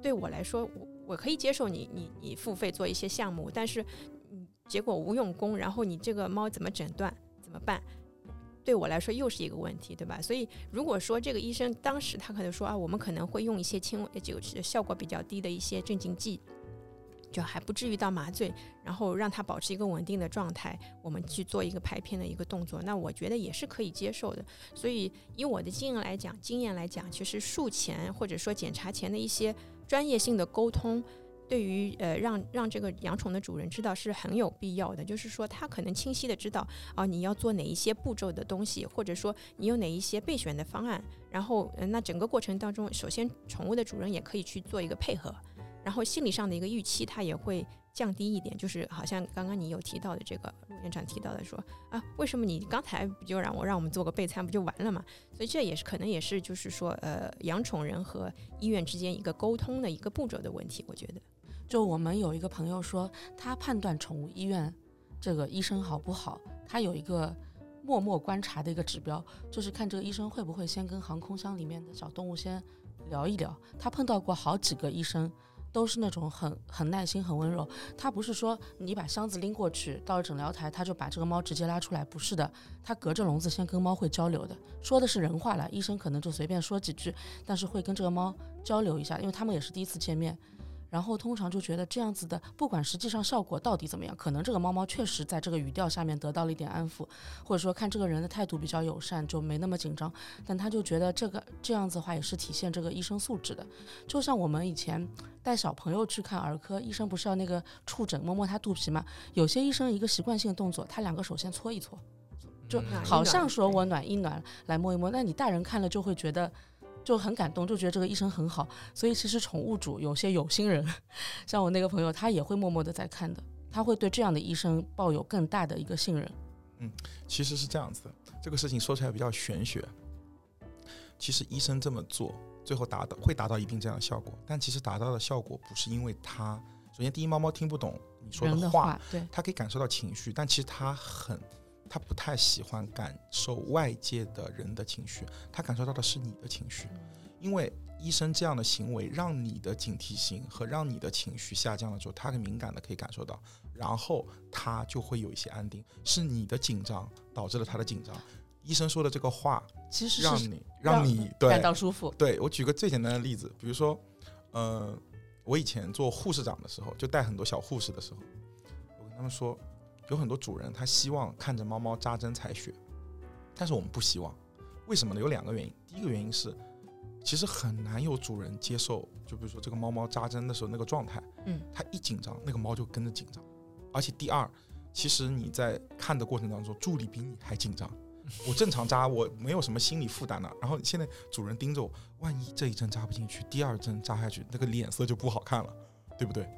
对我来说，我我可以接受你你你付费做一些项目，但是嗯，结果无用功，然后你这个猫怎么诊断怎么办？对我来说又是一个问题，对吧？所以如果说这个医生当时他可能说啊，我们可能会用一些轻微就是效果比较低的一些镇静剂，就还不至于到麻醉，然后让他保持一个稳定的状态，我们去做一个排片的一个动作，那我觉得也是可以接受的。所以以我的经验来讲，经验来讲，其实术前或者说检查前的一些专业性的沟通，对于呃让让这个养宠的主人知道是很有必要的。就是说，他可能清晰的知道啊，你要做哪一些步骤的东西，或者说你有哪一些备选的方案。然后，呃、那整个过程当中，首先宠物的主人也可以去做一个配合，然后心理上的一个预期，它也会降低一点。就是好像刚刚你有提到的这个陆院长提到的说啊，为什么你刚才不就让我让我们做个备餐不就完了嘛？所以这也是可能也是就是说呃养宠人和医院之间一个沟通的一个步骤的问题，我觉得。就我们有一个朋友说，他判断宠物医院这个医生好不好，他有一个默默观察的一个指标，就是看这个医生会不会先跟航空箱里面的小动物先聊一聊。他碰到过好几个医生，都是那种很很耐心、很温柔。他不是说你把箱子拎过去，到了诊疗台他就把这个猫直接拉出来，不是的，他隔着笼子先跟猫会交流的，说的是人话了，医生可能就随便说几句，但是会跟这个猫交流一下，因为他们也是第一次见面。然后通常就觉得这样子的，不管实际上效果到底怎么样，可能这个猫猫确实在这个语调下面得到了一点安抚，或者说看这个人的态度比较友善，就没那么紧张。但他就觉得这个这样子的话，也是体现这个医生素质的。就像我们以前带小朋友去看儿科，医生不是要那个触诊摸摸他肚皮吗？有些医生一个习惯性的动作，他两个手先搓一搓，就好像说我暖一暖来摸一摸，那你大人看了就会觉得就很感动，就觉得这个医生很好。所以其实宠物主有些有心人，像我那个朋友，他也会默默的在看的，他会对这样的医生抱有更大的一个信任。嗯其实是这样子的，这个事情说起来比较玄学。其实医生这么做，最后达到会达到一定这样的效果，但其实达到的效果不是因为他，首先第一，猫猫听不懂你说人的话，对，它可以感受到情绪，但其实它很，它不太喜欢感受外界的人的情绪，他感受到的是你的情绪，因为医生这样的行为让你的警惕性和让你的情绪下降了之后，他很敏感的可以感受到，然后他就会有一些安定，是你的紧张导致了他的紧张。医生说的这个话其实是让你让你对感到舒服。对我举个最简单的例子，比如说，呃，我以前做护士长的时候，就带很多小护士的时候，我跟他们说，有很多主人他希望看着猫猫扎针采血，但是我们不希望，为什么呢？有两个原因。第一个原因是，其实很难有主人接受，就比如说这个猫猫扎针的时候那个状态，嗯，它一紧张，那个猫就跟着紧张，而且第二，其实你在看的过程当中，助理比你还紧张。我正常扎，我没有什么心理负担的。然后现在主人盯着我，万一这一针扎不进去，第二针扎下去，那个脸色就不好看了，对不对？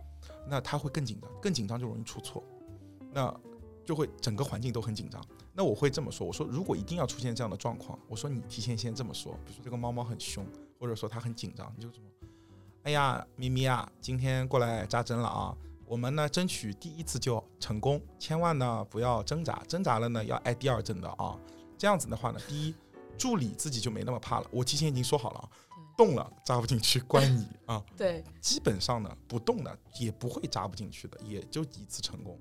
那他会更紧张，更紧张就容易出错，那就会整个环境都很紧张。那我会这么说，我说如果一定要出现这样的状况，我说你提前先这么说，比如说这个猫猫很凶，或者说它很紧张，你就这么，哎呀，咪咪啊，今天过来扎针了啊。我们呢，争取第一次就成功，千万呢不要挣扎，挣扎了呢要挨第二针的啊。这样子的话呢，第一，助理自己就没那么怕了。我提前已经说好了啊，动了扎不进去关你啊。对，基本上呢，不动的也不会扎不进去的，也就一次成功。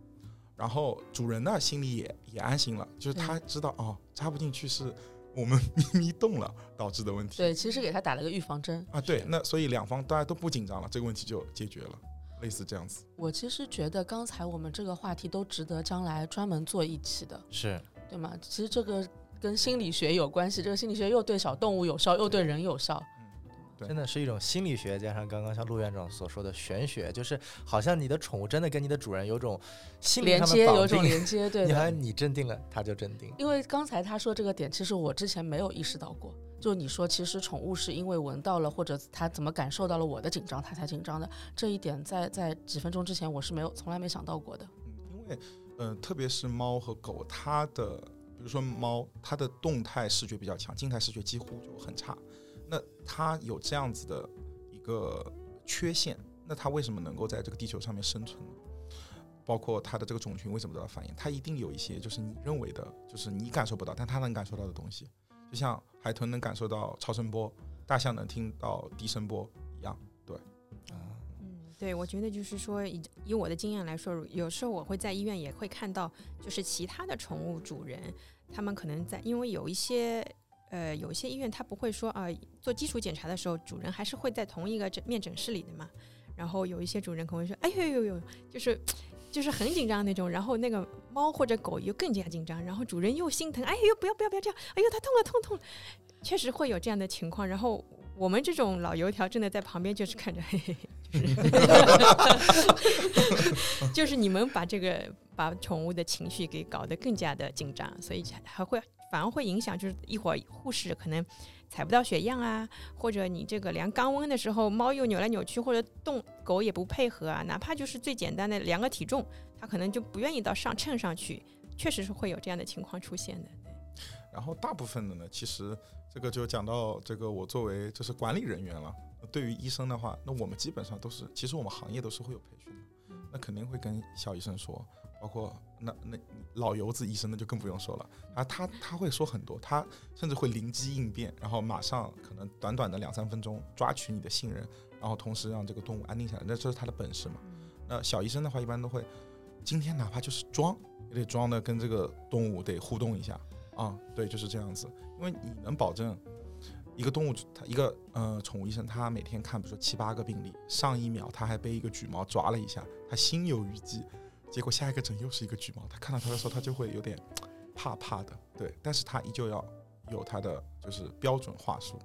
然后主人呢心里也也安心了，就是他知道哦，插不进去是我们 (laughs) 咪咪动了导致的问题。对，其实给他打了个预防针。啊，对，那所以两方大家都不紧张了，这个问题就解决了，类似这样子。我其实觉得刚才我们这个话题都值得将来专门做一期的，是对吗？其实这个跟心理学有关系，这个心理学又对小动物有效，又对人有效。对真的是一种心理学，加上刚刚像陆院长所说的玄学，就是好像你的宠物真的跟你的主人有种心理连接上的绑有种定连接，(laughs) 对的。你好像你镇定了，它就镇定。因为刚才他说这个点，其实我之前没有意识到过。就你说，其实宠物是因为闻到了或者它怎么感受到了我的紧张，它才紧张的。这一点在在几分钟之前我是没有从来没想到过的。嗯，因为呃，特别是猫和狗，它的比如说猫，它的动态视觉比较强，静态视觉几乎就很差。那它有这样子的一个缺陷，那它为什么能够在这个地球上面生存呢？包括它的这个种群为什么得到繁衍，它一定有一些就是你认为的，就是你感受不到，但它能感受到的东西，就像海豚能感受到超声波，大象能听到低声波一样。对嗯，对，我觉得就是说，以以我的经验来说，有时候我会在医院也会看到，就是其他的宠物主人，他们可能在，因为有一些呃，有些医院他不会说啊、做基础检查的时候，主人还是会在同一个诊面诊室里的嘛。然后有一些主人可能会说，哎呦呦呦，就是就是很紧张那种，然后那个猫或者狗又更加紧张，然后主人又心疼，哎呦不要不要不要这样，哎呦它痛了痛痛，确实会有这样的情况。然后我们这种老油条真的在旁边就是看着，嘿嘿嘿，就是 (laughs) 就是你们把这个把宠物的情绪给搞得更加的紧张，所以还会反而会影响，就是一会儿护士可能采不到血样啊，或者你这个量肛温的时候，猫又扭来扭去，或者动狗也不配合啊，哪怕就是最简单的量个体重，它可能就不愿意到上秤上去，确实是会有这样的情况出现的。然后大部分的呢，其实这个就讲到这个，我作为就是管理人员了。对于医生的话，那我们基本上都是，其实我们行业都是会有培训的，那肯定会跟小医生说，包括那那老油子医生那就更不用说了啊，他他会说很多，他甚至会灵机应变，然后马上可能短短的两三分钟抓取你的信任，然后同时让这个动物安定下来，那这是他的本事嘛。那小医生的话，一般都会今天哪怕就是装，也得装的跟这个动物得互动一下。啊，对，就是这样子，因为你能保证一个动物，它一个呃宠物医生，他每天看比如说七八个病例，上一秒他还被一个橘猫抓了一下，他心有余悸，结果下一个诊又是一个橘猫，他看到他的时候，他就会有点怕怕的，对，但是他依旧要有他的就是标准话术，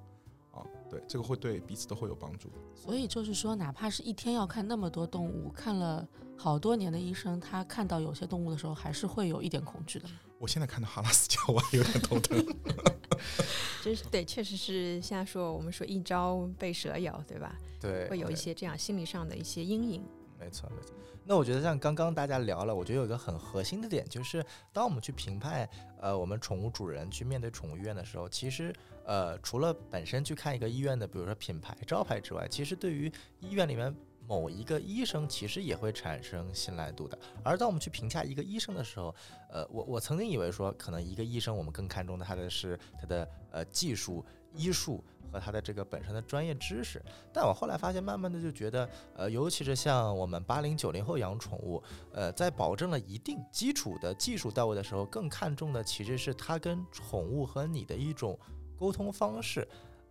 啊，对，这个会对彼此都会有帮助。所以就是说，哪怕是一天要看那么多动物，看了好多年的医生，他看到有些动物的时候，还是会有一点恐惧的。我现在看到哈拉斯加，我还有点头疼。(laughs) 就是对，确实是像说我们说一朝被蛇咬，对吧？对，会有一些这样心理上的一些阴影。没错，没错。那我觉得像刚刚大家聊了，我觉得有一个很核心的点，就是当我们去评判呃我们宠物主人去面对宠物医院的时候，其实呃除了本身去看一个医院的，比如说品牌招牌之外，其实对于医院里面某一个医生，其实也会产生信赖度的。而当我们去评价一个医生的时候，呃，我我曾经以为说，可能一个医生我们更看重的他的是他的呃技术。医术和他的这个本身的专业知识。但我后来发现，慢慢的就觉得，呃，尤其是像我们八零九零后养宠物，呃，在保证了一定基础的技术到位的时候，更看重的其实是它跟宠物和你的一种沟通方式。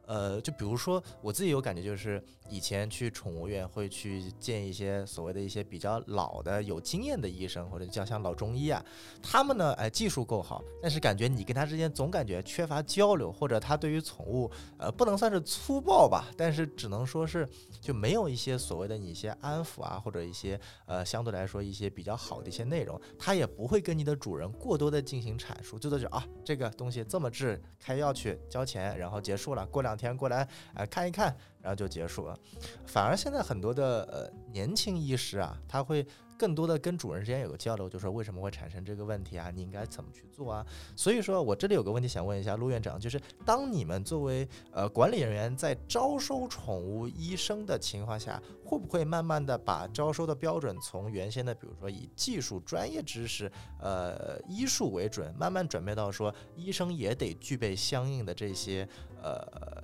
呃，就比如说我自己有感觉，就是以前去宠物院会去见一些所谓的一些比较老的、有经验的医生，或者叫像老中医啊，他们呢，哎，技术够好，但是感觉你跟他之间总感觉缺乏交流，或者他对于宠物，呃，不能算是粗暴吧，但是只能说是就没有一些所谓的你一些安抚啊，或者一些呃相对来说一些比较好的一些内容，他也不会跟你的主人过多的进行阐述，就都是啊，这个东西这么治，开药去交钱，然后结束了，过两。天过来，哎，看一看，然后就结束了。反而现在很多的呃年轻医师啊，他会更多的跟主人之间有个交流，就说为什么会产生这个问题啊？你应该怎么去做啊？所以说我这里有个问题想问一下陆院长，就是当你们作为呃管理人员在招收宠物医生的情况下，会不会慢慢的把招收的标准从原先的比如说以技术专业知识呃医术为准，慢慢转变到说医生也得具备相应的这些呃。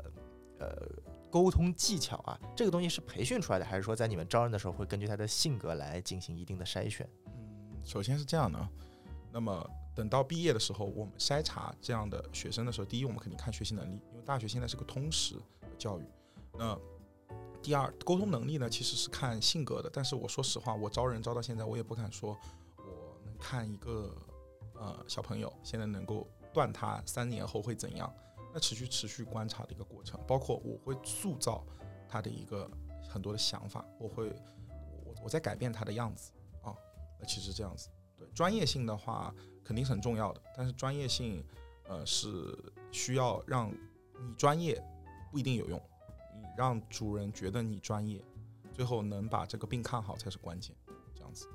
呃，沟通技巧啊，这个东西是培训出来的，还是说在你们招人的时候会根据他的性格来进行一定的筛选？嗯，首先是这样的。那么等到毕业的时候，我们筛查这样的学生的时候，第一，我们肯定看学习能力，因为大学现在是个通识教育。那第二，沟通能力呢，其实是看性格的。但是我说实话，我招人招到现在，我也不敢说我能看一个呃小朋友现在能够断他三年后会怎样。那持续持续观察的一个过程，包括我会塑造他的一个很多的想法，我会我我在改变他的样子啊。那其实这样子，对专业性的话肯定是很重要的，但是专业性呃是需要让你专业不一定有用，你让主人觉得你专业，最后能把这个病看好才是关键。这样子。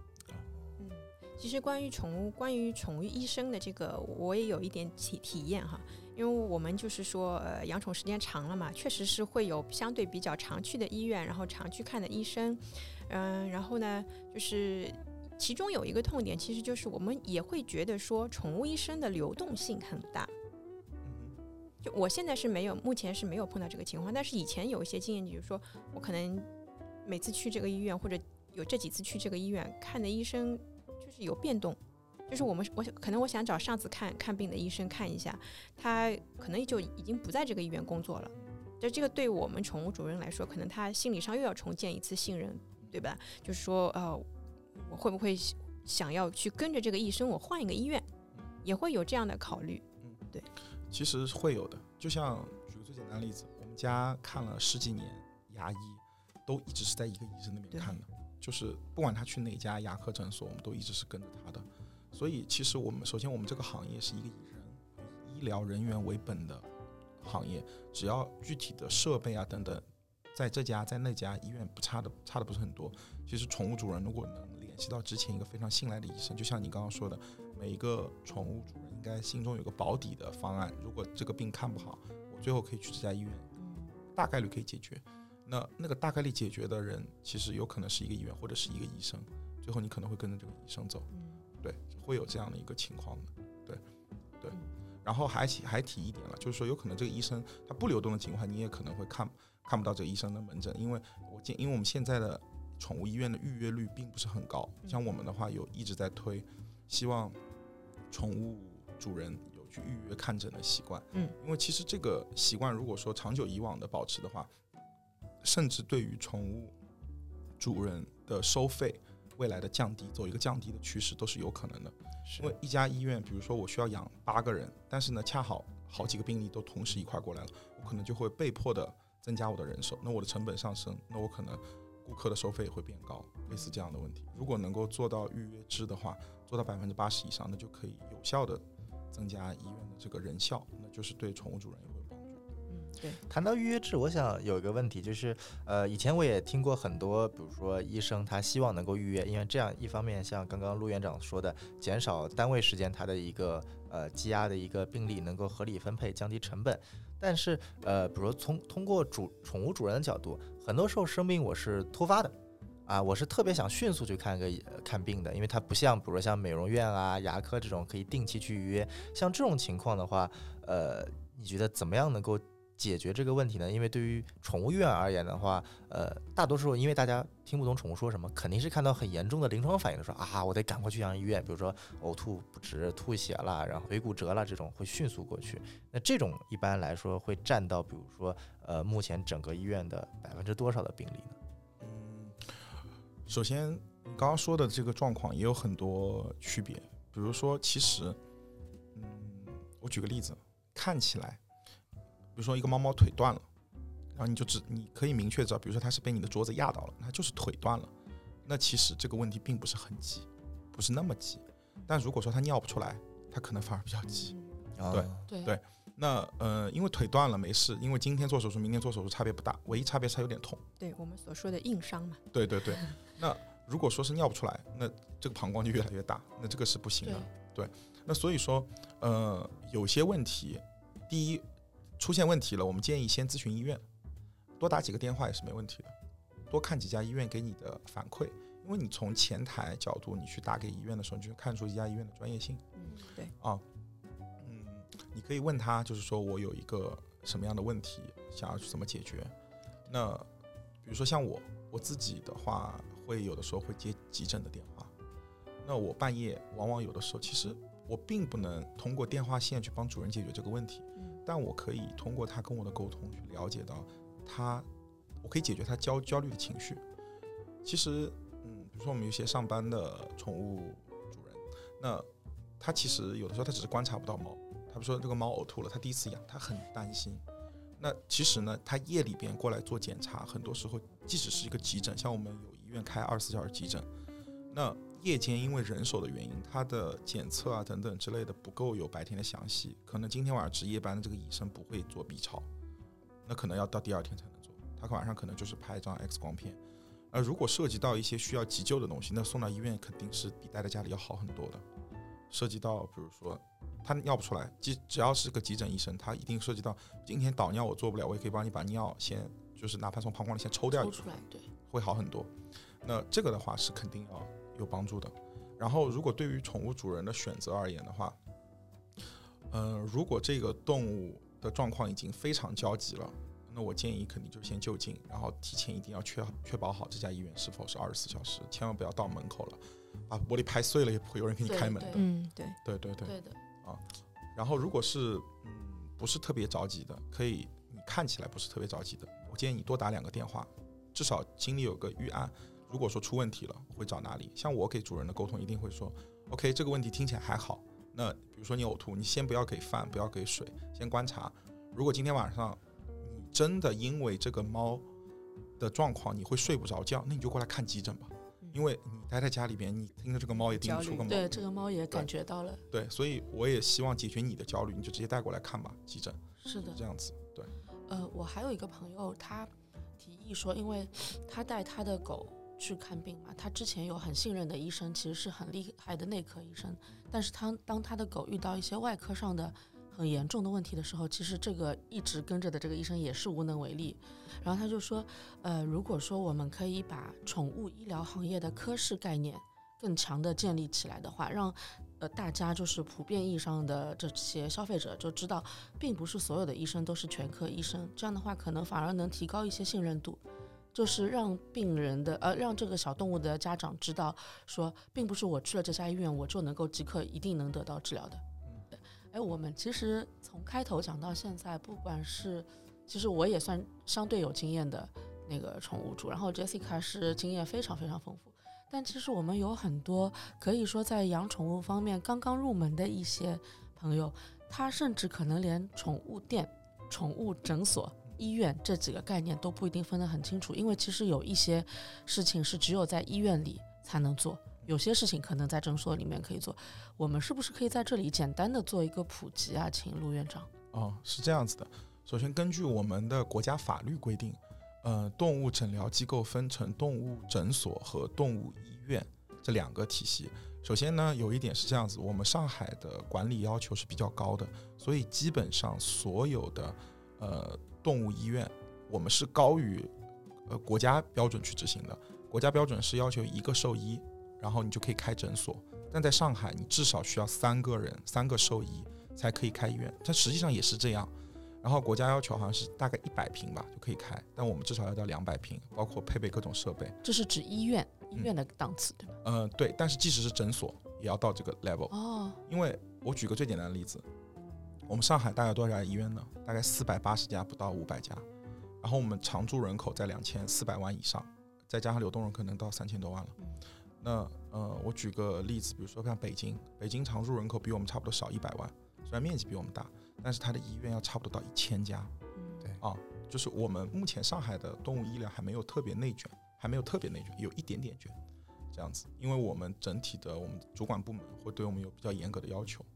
嗯，其实关于宠物，关于宠物医生的这个，我也有一点体体验哈。因为我们就是说，呃，养宠时间长了嘛，确实是会有相对比较常去的医院，然后常去看的医生，嗯，然后呢，就是其中有一个痛点，其实就是我们也会觉得说，宠物医生的流动性很大。就我现在是没有，目前是没有碰到这个情况，但是以前有一些经验，比如说我可能每次去这个医院，或者有这几次去这个医院看的医生，就是有变动。就是我们，我可能我想找上次看看病的医生看一下，他可能就已经不在这个医院工作了。就这个对我们宠物主人来说，可能他心理上又要重建一次信任，对吧？就是说，呃，我会不会想要去跟着这个医生，我换一个医院，也会有这样的考虑。嗯，对，其实会有的。就像举个最简单的例子，我们家看了十几年牙医，都一直是在一个医生那边看的，就是不管他去哪家牙科诊所，我们都一直是跟着他的。所以，其实我们首先，我们这个行业是一个以人、医疗人员为本的行业。只要具体的设备啊等等，在这家在那家医院不差的，差的不是很多。其实，宠物主人如果能联系到之前一个非常信赖的医生，就像你刚刚说的，每一个宠物主人应该心中有个保底的方案。如果这个病看不好，我最后可以去这家医院，大概率可以解决。那那个大概率解决的人，其实有可能是一个医院或者是一个医生。最后，你可能会跟着这个医生走。对，会有这样的一个情况的，对，对，然后还提还提一点了，就是说有可能这个医生他不流动的情况，你也可能会看看不到这个医生的门诊，因为我见，因为我们现在的宠物医院的预约率并不是很高，像我们的话有一直在推，希望宠物主人有去预约看诊的习惯，嗯，因为其实这个习惯如果说长久以往的保持的话，甚至对于宠物主人的收费。未来的降低，走一个降低的趋势都是有可能的。因为一家医院，比如说我需要养八个人，但是呢，恰好好几个病例都同时一块过来了，我可能就会被迫的增加我的人手，那我的成本上升，那我可能顾客的收费也会变高，类似这样的问题。如果能够做到预约制的话，做到百分之八十以上，那就可以有效的增加医院的这个人效，那就是对宠物主人。对，谈到预约制，我想有一个问题，就是，呃，以前我也听过很多，比如说医生他希望能够预约，因为这样一方面像刚刚陆院长说的，减少单位时间他的一个呃积压的一个病例能够合理分配，降低成本。但是，呃，比如说从通过主宠物主人的角度，很多时候生病我是突发的，啊，我是特别想迅速去看个看病的，因为它不像比如说像美容院啊、牙科这种可以定期去预约，像这种情况的话，呃，你觉得怎么样能够？解决这个问题呢？因为对于宠物医院而言的话，呃，大多数因为大家听不懂宠物说什么，肯定是看到很严重的临床反应说啊，我得赶快去养医院，比如说呕吐不止、吐血了，然后腿骨折了这种，会迅速过去。那这种一般来说会占到，比如说呃，目前整个医院的百分之多少的病例呢？嗯，首先刚刚说的这个状况也有很多区别，比如说，其实，嗯，我举个例子，看起来，比如说一个猫猫腿断了，然后你就只你可以明确知道，比如说它是被你的桌子压到了，它就是腿断了，那其实这个问题并不是很急，不是那么急。但如果说它尿不出来，它可能反而比较急。啊对对对那呃，因为腿断了没事，因为今天做手术，明天做手术差别不大，唯一差别是它有点痛。对我们所说的硬伤嘛。对对对，(laughs) 那如果说是尿不出来，那这个膀胱就越来越大，那这个是不行的对的。那所以说，呃，有些问题，第一出现问题了，我们建议先咨询医院，多打几个电话也是没问题的，多看几家医院给你的反馈，因为你从前台角度你去打给医院的时候，你就看出一家医院的专业性。嗯，对，啊，嗯，你可以问他，就是说我有一个什么样的问题，想要去怎么解决。那比如说像我，我自己的话，会有的时候会接急诊的电话。那我半夜往往有的时候，其实我并不能通过电话线去帮主人解决这个问题，嗯但我可以通过他跟我的沟通去了解到他，我可以解决他焦焦虑的情绪。其实，嗯，比如说我们有些上班的宠物主人，那他其实有的时候他只是观察不到猫，他比如说这个猫呕吐了，他第一次养，他很担心。那其实呢，他夜里边过来做检查，很多时候即使是一个急诊，像我们有医院开二十四小时急诊，那夜间因为人手的原因，他的检测啊等等之类的不够有白天的详细，可能今天晚上值夜班的这个医生不会做 B 超，那可能要到第二天才能做，他晚上可能就是拍一张 X 光片。而如果涉及到一些需要急救的东西，那送到医院肯定是比待在家里要好很多的。涉及到比如说他尿不出来，即只要是个急诊医生，他一定涉及到今天导尿我做不了，我也可以帮你把尿先就是哪怕从膀胱里先抽掉一部分出来，，对，会好很多。那这个的话是肯定要有帮助的。然后，如果对于宠物主人的选择而言的话，嗯、如果这个动物的状况已经非常焦急了，那我建议肯定就先就近，然后提前一定要确确保好这家医院是否是二十四小时，千万不要到门口了，把玻璃拍碎了也不会有人给你开门的。嗯，对，对对对。对的，然后如果是嗯不是特别着急的，可以你看起来不是特别着急的，我建议你多打两个电话，至少心里有个预案。如果说出问题了，会找哪里？像我给主人的沟通一定会说，OK，这个问题听起来还好。那比如说你呕吐，你先不要给饭，不要给水，先观察。如果今天晚上你真的因为这个猫的状况你会睡不着觉，那你就过来看急诊吧。因为你待在家里边，你听着这个猫也盯不出个毛对。这个猫也感觉到了，对，所以我也希望解决你的焦虑，你就直接带过来看吧，急诊是的，这样子。对，呃，我还有一个朋友，他提议说，因为他带他的狗去看病嘛，他之前有很信任的医生，其实是很厉害的内科医生，但是他当他的狗遇到一些外科上的很严重的问题的时候，其实这个一直跟着的这个医生也是无能为力。然后他就说，呃，如果说我们可以把宠物医疗行业的科室概念更强的建立起来的话，让呃大家就是普遍意义上的这些消费者就知道，并不是所有的医生都是全科医生，这样的话可能反而能提高一些信任度。就是让病人的呃，让这个小动物的家长知道，说并不是我去了这家医院我就能够即刻一定能得到治疗的。哎，我们其实从开头讲到现在，不管是其实我也算相对有经验的那个宠物主，然后 Jessica 是经验非常非常丰富，但其实我们有很多可以说在养宠物方面刚刚入门的一些朋友，他甚至可能连宠物店、宠物诊所、医院这几个概念都不一定分得很清楚，因为其实有一些事情是只有在医院里才能做。有些事情可能在诊所里面可以做，我们是不是可以在这里简单的做一个普及啊？请陆院长。哦，是这样子的。首先，根据我们的国家法律规定，呃，动物诊疗机构分成动物诊所和动物医院这两个体系。首先呢，有一点是这样子，我们上海的管理要求是比较高的，所以基本上所有的呃动物医院，我们是高于呃国家标准去执行的。国家标准是要求一个兽医，然后你就可以开诊所。但在上海，你至少需要三个人，三个兽医才可以开医院。它实际上也是这样。然后国家要求好像是大概一百平吧就可以开，但我们至少要到两百平，包括配备各种设备。这是指医院医嗯院的档次，对吧？呃，对，但是即使是诊所也要到这个 level，哦，因为我举个最简单的例子，我们上海大概有多少家医院呢？大概四百八十家，不到五百家。然后我们常住人口在两千四百万以上，再加上流动人口可能到三千多万了。那呃，我举个例子，比如说像北京，北京常住人口比我们差不多少一百万，虽然面积比我们大，但是它的医院要差不多到一千家。对啊就是我们目前上海的动物医疗还没有特别内卷，还没有特别内卷，有一点点卷，这样子。因为我们整体的我们主管部门会对我们有比较严格的要求，对，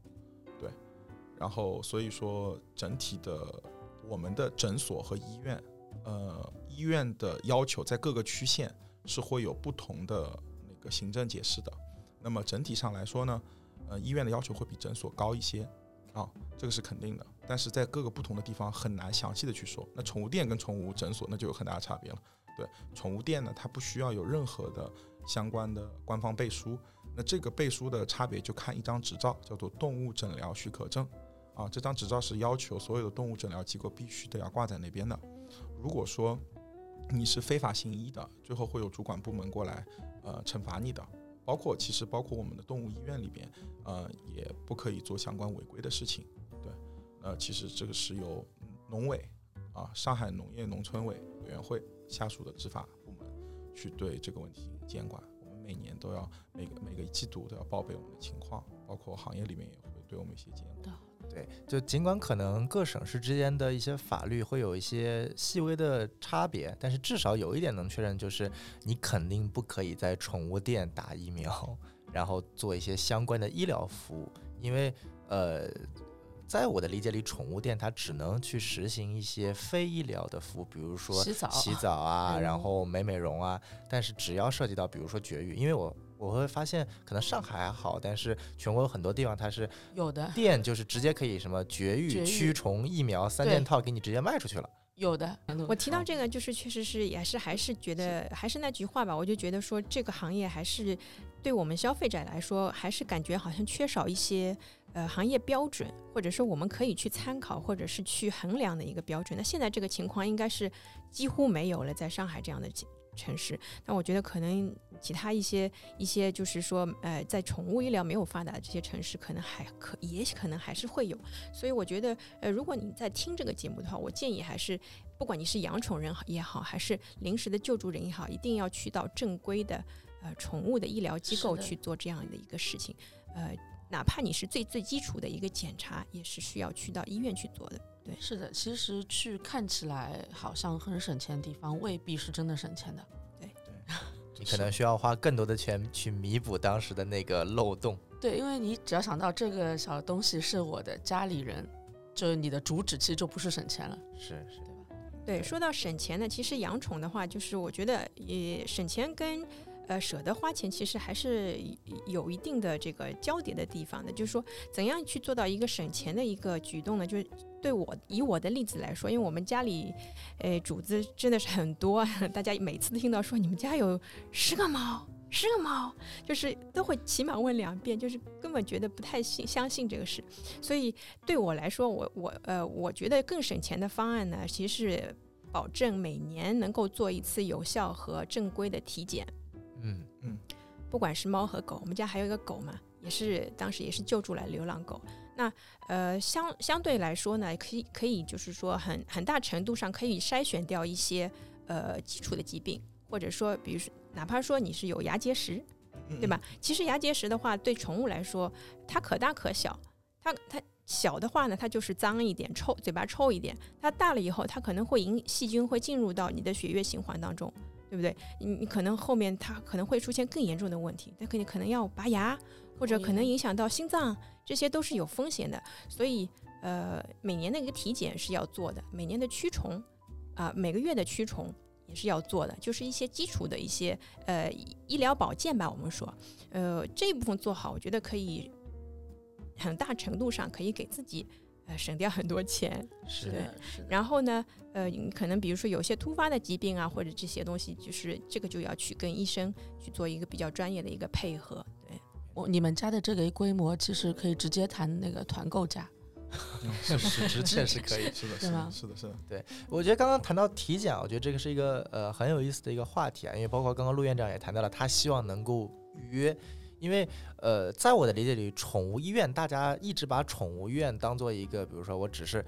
然后所以说整体的我们的诊所和医院，呃，医院的要求在各个区县是会有不同的那个行政解释的。那么整体上来说呢，呃，医院的要求会比诊所高一些，啊，这个是肯定的。但是在各个不同的地方很难详细的去说。那宠物店跟宠物诊所那就有很大的差别了。对，宠物店呢，它不需要有任何的相关的官方背书。那这个背书的差别就看一张执照，叫做动物诊疗许可证。啊，这张执照是要求所有的动物诊疗机构必须得要挂在那边的。如果说你是非法行医的，最后会有主管部门过来，呃，惩罚你的。包括其实包括我们的动物医院里边，呃，也不可以做相关违规的事情。对，呃，其实这个是由农委啊，上海农业农村委委员会下属的执法部门去对这个问题监管。我们每年都要每个每个季度都要报备我们的情况，包括行业里面也会对我们一些监管。对，就尽管可能各省市之间的一些法律会有一些细微的差别，但是至少有一点能确认，就是你肯定不可以在宠物店打疫苗，然后做一些相关的医疗服务，因为呃。在我的理解里，宠物店它只能去实行一些非医疗的服务，比如说洗澡洗澡啊，嗯然后美美容啊。但是只要涉及到，比如说绝育，因为我我会发现，可能上海还好，但是全国有很多地方它是有的店就是直接可以什么绝育、绝育驱虫、疫苗三件套给你直接卖出去了。有的。我提到这个，就是确实是也是还是觉得还是那句话吧，我就觉得说这个行业还是对我们消费者来说，还是感觉好像缺少一些呃行业标准，或者说我们可以去参考或者是去衡量的一个标准。那现在这个情况应该是几乎没有了，在上海这样的城城市。那我觉得可能其他一些一些就是说呃在宠物医疗没有发达的这些城市，可能还可也可能还是会有。所以我觉得，呃，如果你在听这个节目的话，我建议还是，不管你是养宠人也好，还是临时的救助人也好，一定要去到正规的呃宠物的医疗机构去做这样的一个事情。呃，哪怕你是最最基础的一个检查，也是需要去到医院去做的。对，是的，其实去看起来好像很省钱的地方，未必是真的省钱的。对对 (laughs) 你可能需要花更多的钱去弥补当时的那个漏洞。对，因为你只要想到这个小东西是我的家里人，就是你的主旨，其实就不是省钱了，是是，对吧？对说到省钱呢，其实养宠的话，就是我觉得也省钱跟呃舍得花钱，其实还是有一定的这个交叠的地方的。就是说，怎样去做到一个省钱的一个举动呢？就是对我以我的例子来说，因为我们家里，呃，主子真的是很多，(laughs) 大家每次都听到说你们家有十个猫。十个猫，就是都会起码问两遍，就是根本觉得不太信相信这个事，所以对我来说，我我呃，我觉得更省钱的方案呢，其实是保证每年能够做一次有效和正规的体检，嗯嗯不管是猫和狗，我们家还有一个狗嘛，也是当时也是救助来流浪狗。那呃相相对来说呢，可以可以就是说很很大程度上可以筛选掉一些呃基础的疾病，或者说比如说哪怕说你是有牙结石，对吧？其实牙结石的话，对宠物来说，它可大可小。它它小的话呢，它就是脏一点、臭，嘴巴臭一点；它大了以后，它可能会引细菌会进入到你的血液循环当中，对不对？你你可能后面它可能会出现更严重的问题，它可能可能要拔牙，或者可能影响到心脏，这些都是有风险的。所以呃，每年的一个体检是要做的，每年的驱虫啊、每个月的驱虫。也是要做的，就是一些基础的一些呃医疗保健吧，我们说，呃这一部分做好，我觉得可以很大程度上可以给自己呃省掉很多钱。(laughs) 是对的，是的。然后呢，呃，可能比如说有些突发的疾病啊，或者这些东西，就是这个就要去跟医生去做一个比较专业的一个配合。对，我你们家的这个规模，其实可以直接谈那个团购价，嗯 (laughs) 是是是确实可以。是的，(laughs) 是的，是的，是的。对我觉得刚刚谈到体检啊，我觉得这个是一个呃很有意思的一个话题啊，因为包括刚刚陆院长也谈到了，他希望能够预约，因为呃，在我的理解里，宠物医院大家一直把宠物医院当做一个，比如说我只是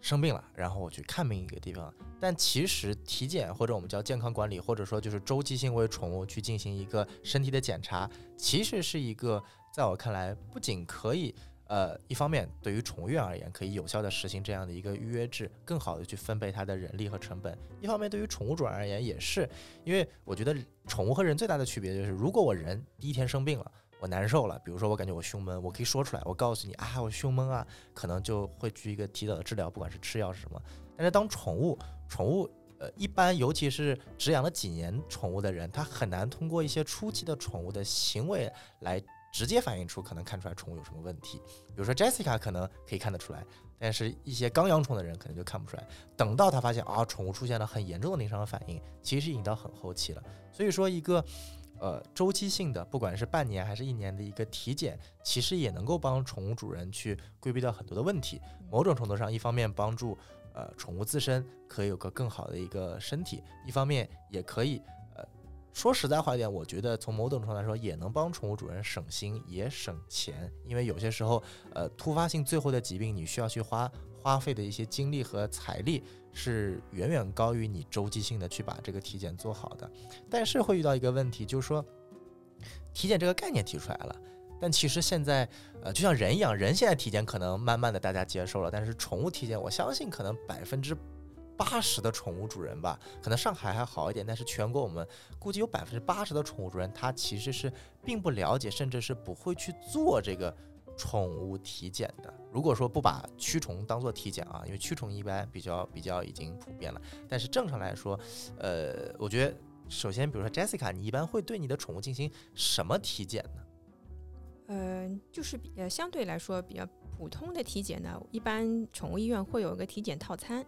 生病了，然后我去看病一个地方，但其实体检或者我们叫健康管理，或者说就是周期性为宠物去进行一个身体的检查，其实是一个在我看来不仅可以。呃，一方面对于宠物院而言，可以有效的实行这样的一个预约制，更好的去分配它的人力和成本；一方面对于宠物主人而言，也是因为我觉得宠物和人最大的区别就是，如果我人第一天生病了，我难受了，比如说我感觉我胸闷，我可以说出来，我告诉你啊，我胸闷啊，可能就会去一个提早的治疗，不管是吃药是什么。但是当宠物，宠物呃，一般尤其是只养了几年宠物的人，他很难通过一些初期的宠物的行为来。直接反映出可能看出来宠物有什么问题，比如说 Jessica 可能可以看得出来，但是一些刚养宠的人可能就看不出来。等到他发现啊，宠物出现了很严重的临床反应，其实已经到很后期了。所以说，一个呃周期性的，不管是半年还是一年的一个体检，其实也能够帮宠物主人去规避掉很多的问题。某种程度上，一方面帮助呃宠物自身可以有个更好的一个身体，一方面也可以。说实在话一点，我觉得从某种程度来说，也能帮宠物主人省心也省钱，因为有些时候，呃，突发性最后的疾病，你需要去花花费的一些精力和财力，是远远高于你周期性的去把这个体检做好的。但是会遇到一个问题，就是说，体检这个概念提出来了，但其实现在，呃，就像人一样，人现在体检可能慢慢的大家接受了，但是宠物体检，我相信可能百分之。八十的宠物主人吧，可能上海还好一点，但是全国我们估计有百分之八十的宠物主人，他其实是并不了解，甚至是不会去做这个宠物体检的。如果说不把驱虫当做体检啊，因为驱虫一般比较比较已经普遍了，但是正常来说，呃，我觉得首先，比如说 Jessica，你一般会对你的宠物进行什么体检呢？呃，就是比呃相对来说比较普通的体检呢，一般宠物医院会有一个体检套餐。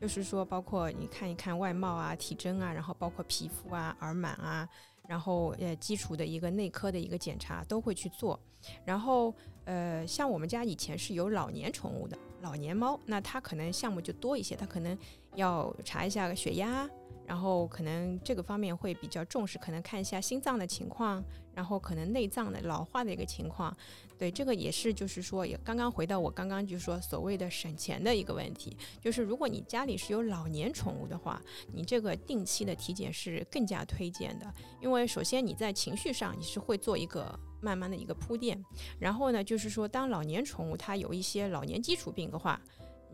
就是说，包括你看一看外貌啊、体征啊，然后包括皮肤啊、耳螨啊，然后呃基础的一个内科的一个检查都会去做。然后呃，像我们家以前是有老年宠物的，老年猫，那它可能项目就多一些，它可能要查一下血压。然后可能这个方面会比较重视，可能看一下心脏的情况，然后可能内脏的老化的一个情况。对，这个也是，就是说，也刚刚回到我刚刚就说所谓的省钱的一个问题，就是如果你家里是有老年宠物的话，你这个定期的体检是更加推荐的，因为首先你在情绪上你是会做一个慢慢的一个铺垫，然后呢，就是说当老年宠物它有一些老年基础病的话。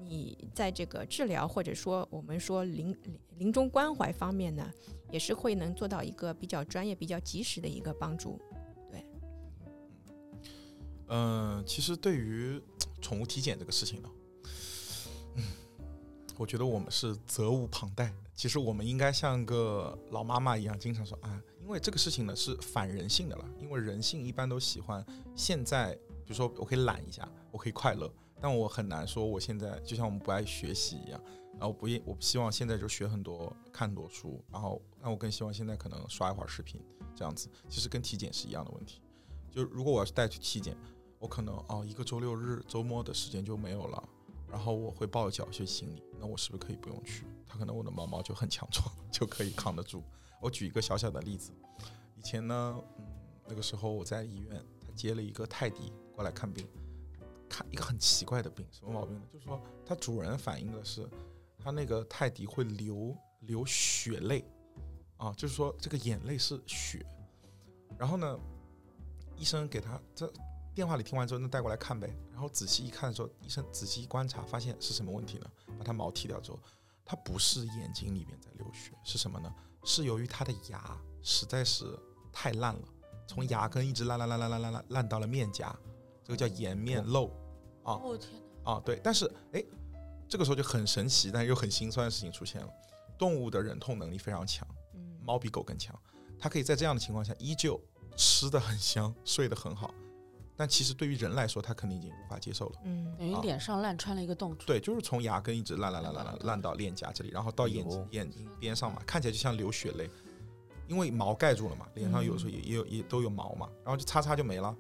你在这个治疗或者说我们说临临终关怀方面呢，也是会能做到一个比较专业、比较及时的一个帮助。嗯，其实对于宠物体检这个事情呢，嗯，我觉得我们是责无旁贷。其实我们应该像个老妈妈一样，经常说啊，因为这个事情呢是反人性的了，因为人性一般都喜欢现在，比如说我可以懒一下，我可以快乐。但我很难说，我现在就像我们不爱学习一样，然后不，我不希望现在就学很多、看很多书，然后，那我更希望现在可能刷一会儿视频，这样子，其实跟体检是一样的问题。就如果我要是带去体检，我可能哦，一个周六日、周末的时间就没有了，然后我会抱着侥幸心理，那我是不是可以不用去？他可能我的毛毛就很强壮，(laughs) 就可以扛得住。我举一个小小的例子，以前呢，嗯，那个时候我在医院，他接了一个泰迪过来看病。看一个很奇怪的病，什么毛病呢？就是说，它主人反映的是，它那个泰迪会流流血泪，啊，就是说这个眼泪是血。然后呢，医生给他这电话里听完之后，那带过来看呗。然后仔细一看的时候，医生仔细一观察，发现是什么问题呢？把它毛剃掉之后，它不是眼睛里面在流血，是什么呢？是由于它的牙实在是太烂了，从牙根一直烂烂烂烂烂烂烂烂到了面颊，这个叫颜面瘘。啊！哦天啊，对，但是哎，这个时候就很神奇，但又很心酸的事情出现了。动物的忍痛能力非常强，嗯，猫比狗更强，它可以在这样的情况下依旧吃的很香，睡得很好。但其实对于人来说，他肯定已经无法接受了。嗯，等于脸上烂穿了一个洞。对，就是从牙根一直烂烂烂烂烂烂到脸颊这里，然后到眼睛眼睛边上嘛，看起来就像流血泪，因为毛盖住了嘛，脸上有时候也也有也都有毛嘛，然后就擦擦就没了。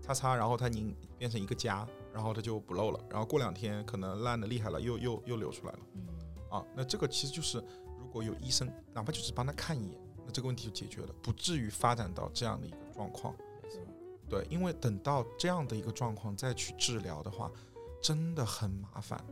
擦擦擦，然后它凝变成一个痂，然后它就不漏了，然后过两天可能烂的厉害了，又又又流出来了。嗯啊，那这个其实就是如果有医生，哪怕就是帮他看一眼，那这个问题就解决了，不至于发展到这样的一个状况。对，因为等到这样的一个状况再去治疗的话，真的很麻烦。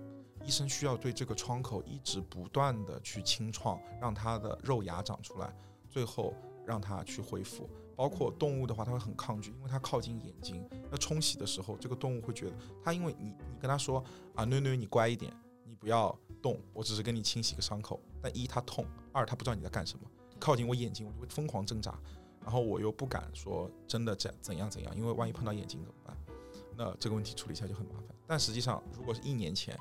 医生需要对这个创口一直不断的去清创，让它的肉芽长出来，最后让它去恢复。包括动物的话，它会很抗拒，因为它靠近眼睛。那冲洗的时候，这个动物会觉得它，因为你你跟它说啊，妞妞你乖一点，你不要动，我只是给你清洗个伤口。但一它痛，二它不知道你在干什么，靠近我眼睛我就会疯狂挣扎，然后我又不敢说真的怎怎样怎样，因为万一碰到眼睛怎么办？那这个问题处理起来就很麻烦。但实际上，如果是一年前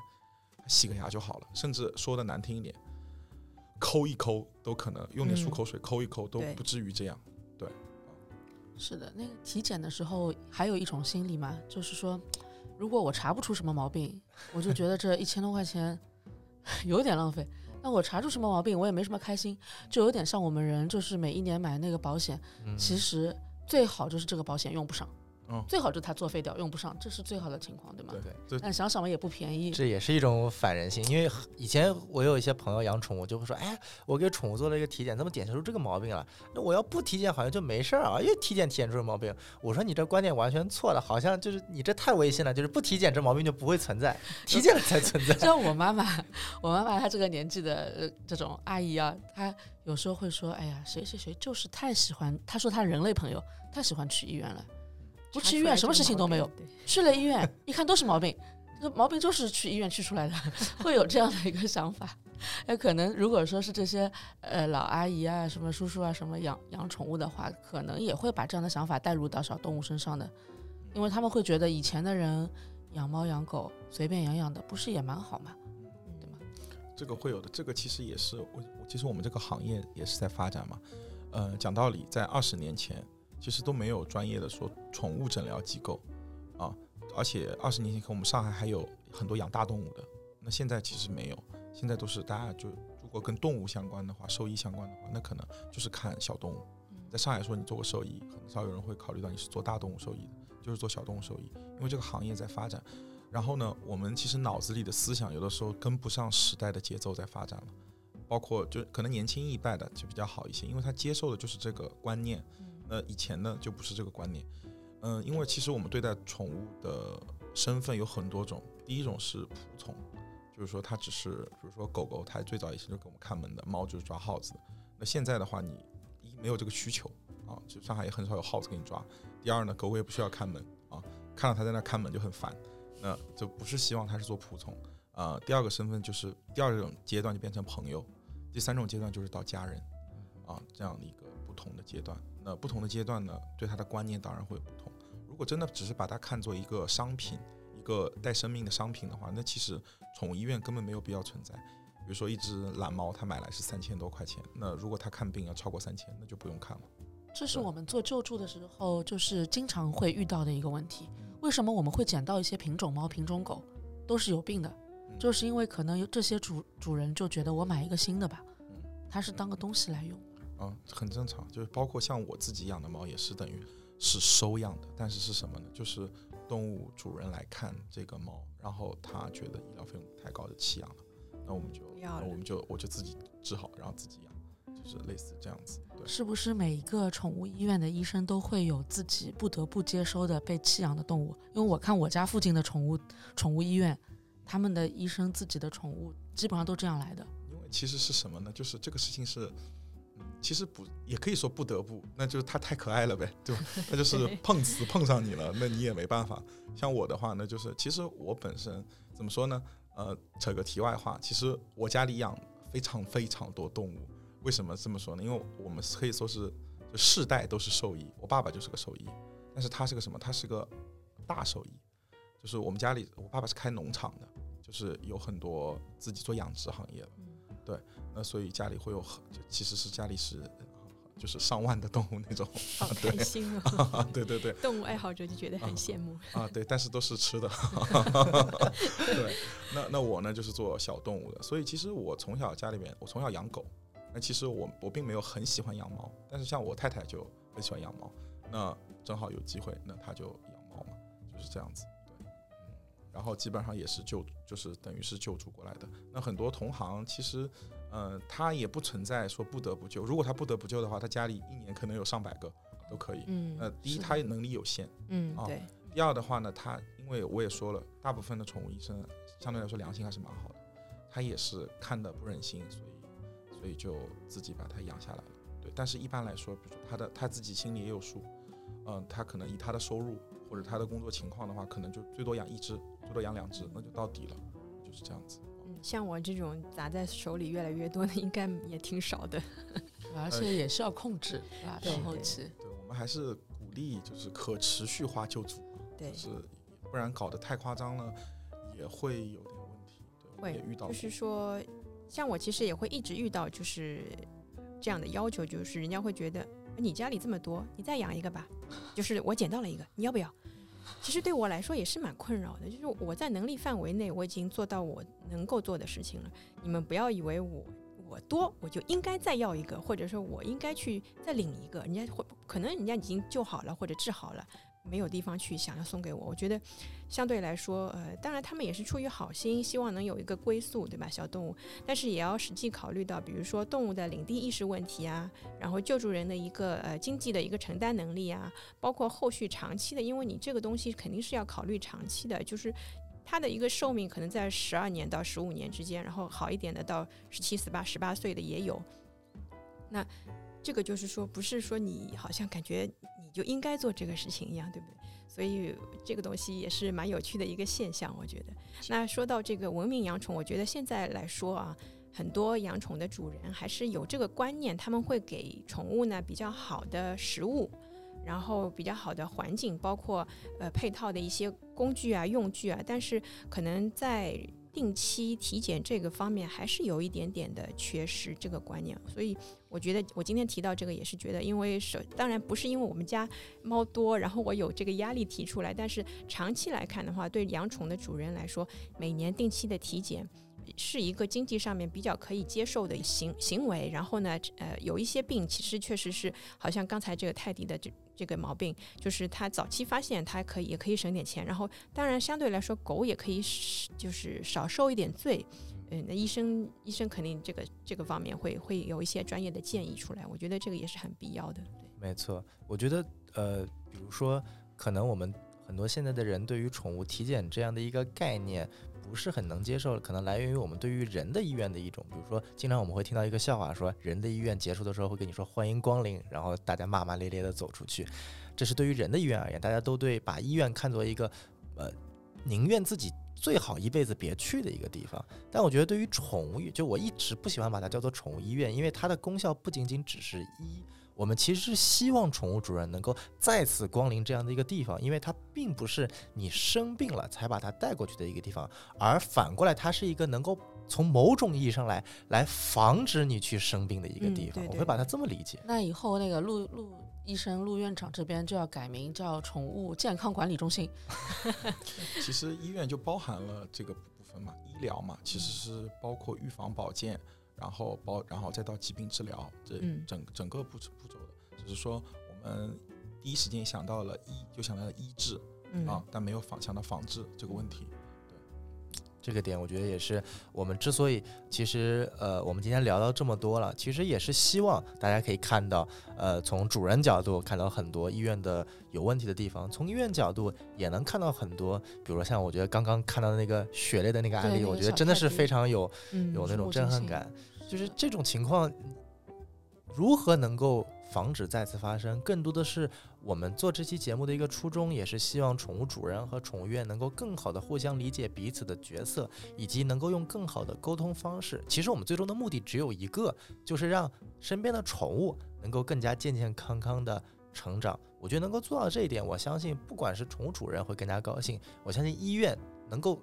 洗个牙就好了，甚至说的难听一点，抠一抠都可能用点漱口水抠一抠都不至于这样。对是的，那个体检的时候还有一种心理嘛，就是说，如果我查不出什么毛病，我就觉得这一千多块钱 (laughs) 有点浪费。那我查出什么毛病，我也没什么开心，就有点像我们人，就是每一年买那个保险，嗯。其实最好就是这个保险用不上，哦最好就是它作废掉，用不上，这是最好的情况，对吗？对对但想想嘛，也不便宜。这也是一种反人性，因为以前我有一些朋友养宠物，就会说，哎，我给宠物做了一个体检，怎么检测出这个毛病了？那我要不体检好像就没事儿啊，又体检体检出毛病。我说你这观点完全错了，好像就是你这太违心了，就是不体检这毛病就不会存在，体检了才存在。像我妈妈，我妈妈她这个年纪的呃这种阿姨啊，她有时候会说：“哎呀，谁谁谁就是太喜欢，她说她人类朋友太喜欢去医院了，不去医院什么事情都没有，去了医院一看都是毛病，这个毛病就是去医院去出来的，(laughs) 会有这样的一个想法。那可能如果说是这些呃老阿姨啊、什么叔叔啊、什么养养宠物的话，可能也会把这样的想法带入到小动物身上的，因为他们会觉得以前的人养猫养狗随便养养的，不是也蛮好吗？对吗？这个会有的，这个其实也是我，我其实我们这个行业也是在发展嘛。呃，讲道理，在二十年前，其实都没有专业的说宠物诊疗机构啊，而且二十年前，可能我们上海还有很多养大动物的，那现在其实没有，现在都是大家就如果跟动物相关的话，兽医相关的话，那可能就是看小动物。在上海说你做过兽医，很少有人会考虑到你是做大动物兽医的，就是做小动物兽医，因为这个行业在发展。然后呢，我们其实脑子里的思想有的时候跟不上时代的节奏在发展了，包括就可能年轻一代的就比较好一些，因为他接受的就是这个观念。那以前呢就不是这个观念，嗯，因为其实我们对待宠物的身份有很多种，第一种是仆从，就是说它只是，比如说狗狗，它最早以前就给我们看门的，猫就是抓耗子。那现在的话，你一没有这个需求啊，就上海也很少有耗子给你抓。第二呢，狗狗也不需要看门啊，看到它在那看门就很烦，那就不是希望它是做仆从啊。第二个身份就是第二种阶段就变成朋友，第三种阶段就是到家人啊，这样的一个不同的阶段。那不同的阶段呢，对它的观念当然会有不同。如果真的只是把它看作一个商品，一个带生命的商品的话，那其实宠物医院根本没有必要存在。比如说一只懒猫，它买来是三千多块钱，那如果它看病要超过三千，那就不用看了。这是我们做救助的时候，就是经常会遇到的一个问题。为什么我们会捡到一些品种猫、品种狗，都是有病的？嗯就是因为可能有这些主主人就觉得我买一个新的吧，嗯它是当个东西来用。啊，很正常，就是包括像我自己养的猫也是等于是收养的，但是是什么呢？就是动物主人来看这个猫，然后他觉得医疗费用太高，就弃养了，那我们就我们就我就自己治好，然后自己养，就是类似这样子。对，是不是每一个宠物医院的医生都会有自己不得不接收的被弃养的动物？因为我看我家附近的宠物宠物医院，他们的医生自己的宠物基本上都这样来的。因为其实是什么呢？就是这个事情是。嗯其实不，也可以说不得不，那就是它太可爱了呗，(laughs) 对吧？它就是碰瓷碰上你了，那你也没办法。像我的话呢，就是其实我本身怎么说呢？呃，扯个题外话，其实我家里养非常非常多动物。为什么这么说呢？因为我们可以说是就世代都是兽医，我爸爸就是个兽医，但是他是个什么？他是个大兽医，就是我们家里我爸爸是开农场的，就是有很多自己做养殖行业的。那所以家里会有很，就其实是家里是就是上万的动物那种，好对开心哦！(laughs) 对对对动物爱好者就觉得很羡慕。啊对，但是都是吃的，(laughs) 对。那那我呢就是做小动物的，所以其实我从小家里面我从小养狗，那其实我我并没有很喜欢养猫，但是像我太太就很喜欢养猫，那正好有机会，那她就养猫嘛。就是这样子。对，嗯，然后基本上也是救，就是等于是救助过来的。那很多同行其实，呃，他也不存在说不得不救。如果他不得不救的话，他家里一年可能有上百个都可以。嗯呃，第一，他能力有限。啊嗯对，第二的话呢，他因为我也说了，大部分的宠物医生相对来说良心还是蛮好的，他也是看的不忍心，所以所以就自己把它养下来了。对，但是一般来说，比如说他的他自己心里也有数，嗯、他可能以他的收入或者他的工作情况的话，可能就最多养一只，最多养两只，那就到底了，就是这样子。嗯，像我这种砸在手里越来越多的，应该也挺少的。(laughs) 而且也是要控制，对吧？对对到后期，对我们还是鼓励就是可持续化救助，对就，是不然搞得太夸张了，也会有点问题。对，会也遇到。就是说，像我其实也会一直遇到就是这样的要求，就是人家会觉得你家里这么多，你再养一个吧，就是我捡到了一个，你要不要？其实对我来说也是蛮困扰的，就是我在能力范围内，我已经做到我能够做的事情了。你们不要以为我我多我就应该再要一个，或者说我应该去再领一个，人家会可能人家已经救好了或者治好了，没有地方去想要送给我。我觉得相对来说，呃，当然他们也是出于好心，希望能有一个归宿，对吧？小动物，但是也要实际考虑到，比如说动物的领地意识问题啊，然后救助人的一个呃经济的一个承担能力啊，包括后续长期的，因为你这个东西肯定是要考虑长期的，就是它的一个寿命可能在十二年到十五年之间，然后好一点的到十七、十八、十八岁的也有。那这个就是说，不是说你好像感觉你就应该做这个事情一样，对不对？所以这个东西也是蛮有趣的一个现象，我觉得。那说到这个文明养宠，我觉得现在来说啊，很多养宠的主人还是有这个观念，他们会给宠物呢比较好的食物，然后比较好的环境，包括呃配套的一些工具啊、用具啊，但是可能在定期体检这个方面还是有一点点的缺失这个观念，所以我觉得我今天提到这个也是觉得，因为首当然不是因为我们家猫多，然后我有这个压力提出来，但是长期来看的话，对养宠的主人来说，每年定期的体检。是一个经济上面比较可以接受的行行为，然后呢，呃，有一些病其实确实是，好像刚才这个泰迪的这这个毛病，就是它早期发现，它可以也可以省点钱，然后当然相对来说狗也可以是就是少受一点罪，嗯，那医生医生肯定这个这个方面会会有一些专业的建议出来，我觉得这个也是很必要的。没错，我觉得呃，比如说，可能我们很多现在的人对于宠物体检这样的一个概念不是很能接受，可能来源于我们对于人的医院的一种，比如说，经常我们会听到一个笑话说，人的医院结束的时候会跟你说欢迎光临，然后大家骂骂咧咧的走出去，这是对于人的医院而言，大家都对把医院看作一个呃，宁愿自己。最好一辈子别去的一个地方，但我觉得对于宠物医，就我一直不喜欢把它叫做宠物医院，因为它的功效不仅仅只是医，我们其实是希望宠物主人能够再次光临这样的一个地方，因为它并不是你生病了才把它带过去的一个地方，而反过来它是一个能够从某种意义上来来防止你去生病的一个嗯地方。对对我会把它这么理解。那以后那个陆陆医生、陆院长这边就要改名叫宠物健康管理中心。(laughs) 其实医院就包含了这个部分嘛，医疗嘛，其实是包括预防保健，然后包然后再到疾病治疗这嗯整整个步步骤的。只是说我们第一时间想到了医，就想到了医治嗯啊，但没有防想到防治这个问题。这个点，我觉得也是我们之所以其实呃，我们今天聊到这么多了，其实也是希望大家可以看到，呃，从主人角度看到很多医院的有问题的地方，从医院角度也能看到很多，比如说像我觉得刚刚看到的那个血泪的那个案例，我觉得真的是非常有嗯有那种震撼感。就是这种情况，如何能够防止再次发生？更多的是我们做这期节目的一个初衷，也是希望宠物主人和宠物院能够更好的互相理解彼此的角色，以及能够用更好的沟通方式。其实我们最终的目的只有一个，就是让身边的宠物能够更加健健康康的成长。我觉得能够做到这一点，我相信不管是宠物主人会更加高兴，我相信医院能够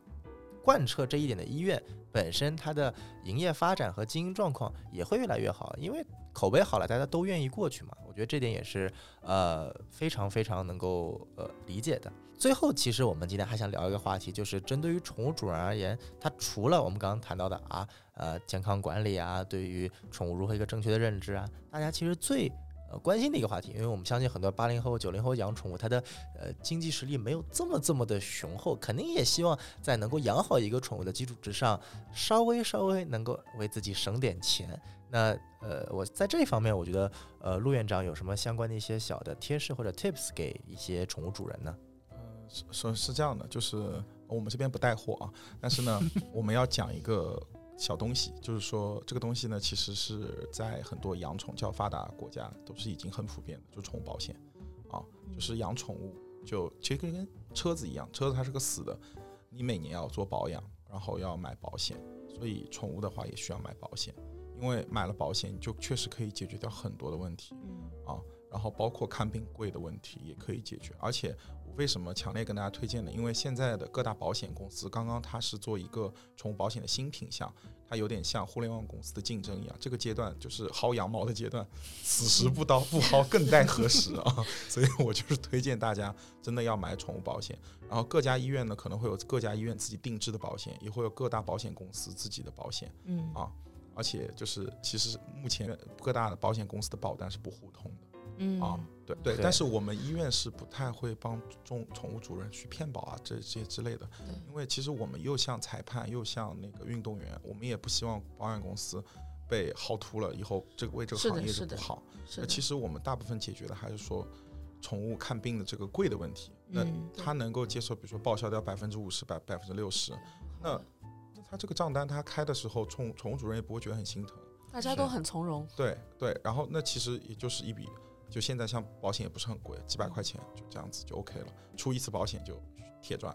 贯彻这一点的医院本身它的营业发展和经营状况也会越来越好，因为口碑好了，大家都愿意过去嘛。我觉得这点也是呃非常非常能够呃理解的。最后，其实我们今天还想聊一个话题，就是针对于宠物主人而言，它除了我们刚刚谈到的啊呃健康管理啊，对于宠物如何一个正确的认知啊，大家其实最呃关心的一个话题，因为我们相信很多八零后、九零后养宠物，他的呃经济实力没有这么这么的雄厚，肯定也希望在能够养好一个宠物的基础之上，稍微稍微能够为自己省点钱。那呃，我在这一方面，我觉得呃，陆院长有什么相关的一些小的贴士或者 tips 给一些宠物主人呢？是是是这样的，就是我们这边不带货啊，但是呢，(laughs) 我们要讲一个小东西，就是说这个东西呢，其实是在很多养宠较发达国家都是已经很普遍的，就是宠物保险啊，就是养宠物就其实跟车子一样，车子它是个死的，你每年要做保养，然后要买保险，所以宠物的话也需要买保险，因为买了保险，你就确实可以解决掉很多的问题嗯。啊，然后包括看病贵的问题也可以解决，而且我为什么强烈跟大家推荐呢？因为现在的各大保险公司刚刚它是做一个宠物保险的新品项，它有点像互联网公司的竞争一样，这个阶段就是薅羊毛的阶段，此时不刀不薅更待何时啊！(laughs) 所以我就是推荐大家真的要买宠物保险，然后各家医院呢可能会有各家医院自己定制的保险，也会有各大保险公司自己的保险。嗯啊而且就是，其实目前各大的保险公司的保单是不互通的嗯啊，对对。但是我们医院是不太会帮宠宠物主人去骗保啊，这这些之类的。因为其实我们又像裁判，又像那个运动员，我们也不希望保险公司被薅秃了以后，这个为这个行业是不好。那其实我们大部分解决的还是说宠物看病的这个贵的问题。那嗯他能够接受，比如说报销掉百分之五十、百百分之六十，那那他这个账单他开的时候，宠宠物主人也不会觉得很心疼。大家都很从容。对对，然后那其实也就是一笔，就现在像保险也不是很贵，几百块钱就这样子就 OK 了，出一次保险就铁赚。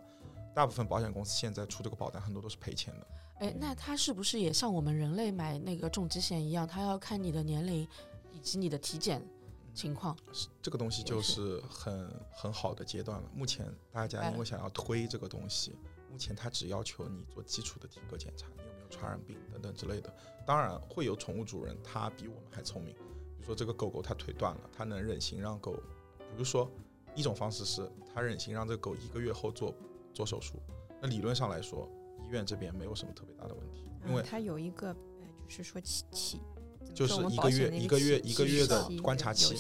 大部分保险公司现在出这个保单，很多都是赔钱的。哎，那它是不是也像我们人类买那个重疾险一样，它要看你的年龄以及你的体检情况？这个东西就是是很很好的阶段了。目前大家因为想要推这个东西，目前它只要求你做基础的体格检查，你有没有传染病等等之类的。当然会有宠物主人他比我们还聪明，比如说这个狗狗它腿断了，它能忍心让狗，比如说一种方式是它忍心让这个狗一个月后做做手术。那理论上来说，医院这边没有什么特别大的问题，因为嗯它有一个呃，就是说起起，就是一个月一个月一个月的观察期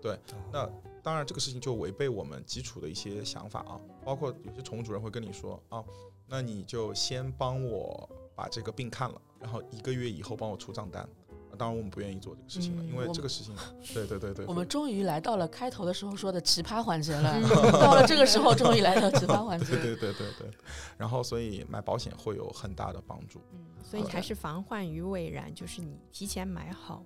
对。那当然，这个事情就违背我们基础的一些想法啊，包括有些宠物主人会跟你说啊，那你就先帮我把这个病看了，然后一个月以后帮我出账单。那当然，我们不愿意做这个事情了，嗯因为这个事情，对对对对，(laughs) 我们终于来到了开头的时候说的奇葩环节了，(laughs) 嗯到了这个时候，终于来到奇葩环节对。对对对对，然后所以买保险会有很大的帮助。嗯，所以还是防患于未然，就是你提前买好，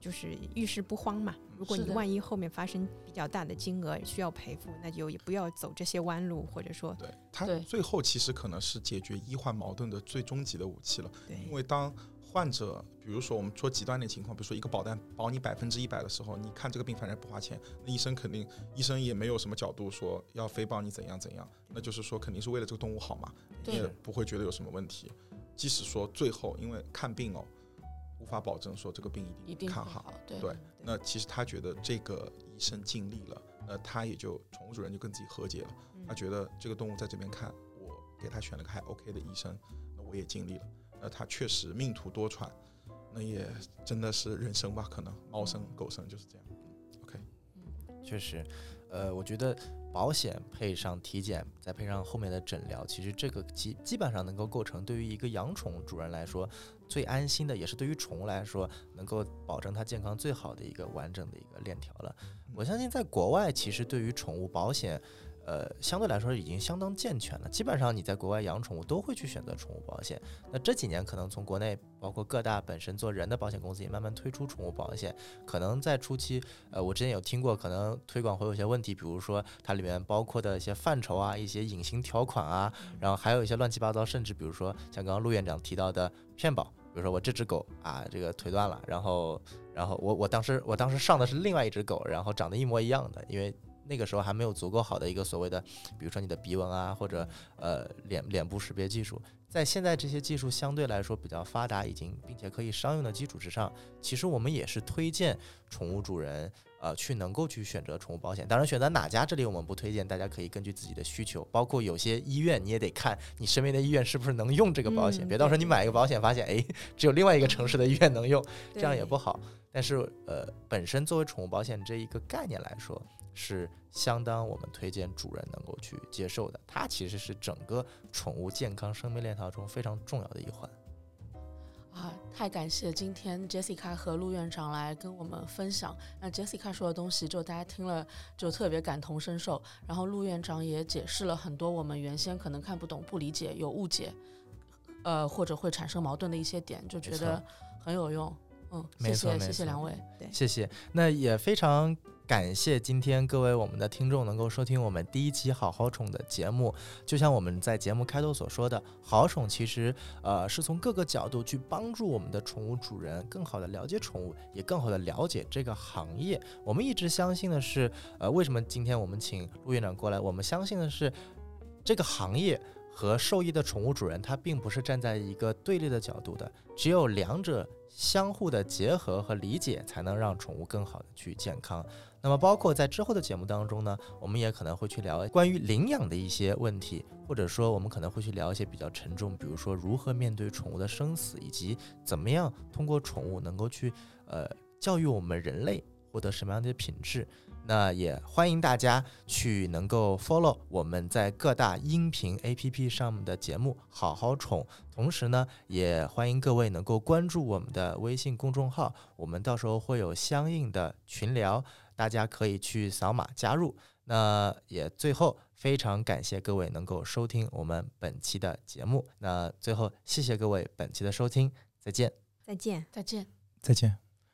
就是遇事不慌嘛。如果你万一后面发生比较大的金额需要赔付，那就也不要走这些弯路，或者说对它最后其实可能是解决医患矛盾的最终极的武器了。对因为当患者，比如说我们说极端的情况，比如说一个保单保你百分之一百的时候，你看这个病反正不花钱，那医生肯定医生也没有什么角度说要非帮你怎样怎样，那就是说肯定是为了这个动物好嘛，你也不会觉得有什么问题。即使说最后因为看病哦，无法保证说这个病一一定看好，对对那其实他觉得这个医生尽力了，那他也就宠物主人就跟自己和解了。嗯他觉得这个动物在这边看，我给他选了个还 OK 的医生，那我也尽力了。那他确实命途多舛，那也真的是人生吧，可能猫生狗生就是这样。OK，确实，呃，我觉得保险配上体检，再配上后面的诊疗，其实这个基基本上能够构成对于一个养宠主人来说最安心的，也是对于宠物来说能够保证它健康最好的一个完整的一个链条了。我相信在国外，其实对于宠物保险。呃，相对来说已经相当健全了。基本上你在国外养宠物都会去选择宠物保险。那这几年可能从国内，包括各大本身做人的保险公司也慢慢推出宠物保险。可能在初期，呃，我之前有听过，可能推广会有些问题，比如说它里面包括的一些范畴啊，一些隐形条款啊，然后还有一些乱七八糟，甚至比如说像刚刚陆院长提到的骗保，比如说我这只狗啊，这个腿断了，然后然后我我当时我当时上的是另外一只狗，然后长得一模一样的，因为那个时候还没有足够好的一个所谓的，比如说你的鼻纹啊，或者呃脸脸部识别技术。在现在这些技术相对来说比较发达，已经并且可以商用的基础之上，其实我们也是推荐宠物主人呃去能够去选择宠物保险。当然，选择哪家这里我们不推荐，大家可以根据自己的需求，包括有些医院你也得看你身边的医院是不是能用这个保险，嗯别到时候你买一个保险发现哎只有另外一个城市的医院能用，这样也不好。但是呃，本身作为宠物保险这一个概念来说，是相当我们推荐主人能够去接受的。它其实是整个宠物健康生命链条中非常重要的一环。啊，太感谢今天 Jessica 和陆院长来跟我们分享。那 Jessica 说的东西，就大家听了就特别感同身受。然后陆院长也解释了很多我们原先可能看不懂、不理解、有误解，呃，或者会产生矛盾的一些点，就觉得很有用。嗯，谢谢错没错谢谢两位。谢谢。那也非常感谢今天各位我们的听众能够收听我们第一期好好宠的节目。就像我们在节目开头所说的，好宠其实呃是从各个角度去帮助我们的宠物主人更好的了解宠物，也更好的了解这个行业。我们一直相信的是，呃，为什么今天我们请陆院长过来？我们相信的是这个行业。和受益的宠物主人，他并不是站在一个对立的角度的，只有两者相互的结合和理解，才能让宠物更好的去健康。那么，包括在之后的节目当中呢，我们也可能会去聊关于领养的一些问题，或者说我们可能会去聊一些比较沉重，比如说如何面对宠物的生死，以及怎么样通过宠物能够去呃教育我们人类获得什么样的品质。那也欢迎大家去能够 follow 我们在各大音频 APP 上面的节目《好好宠》，同时呢，也欢迎各位能够关注我们的微信公众号，我们到时候会有相应的群聊，大家可以去扫码加入。那也最后非常感谢各位能够收听我们本期的节目。那最后谢谢各位本期的收听，再见。再见。再见。再见。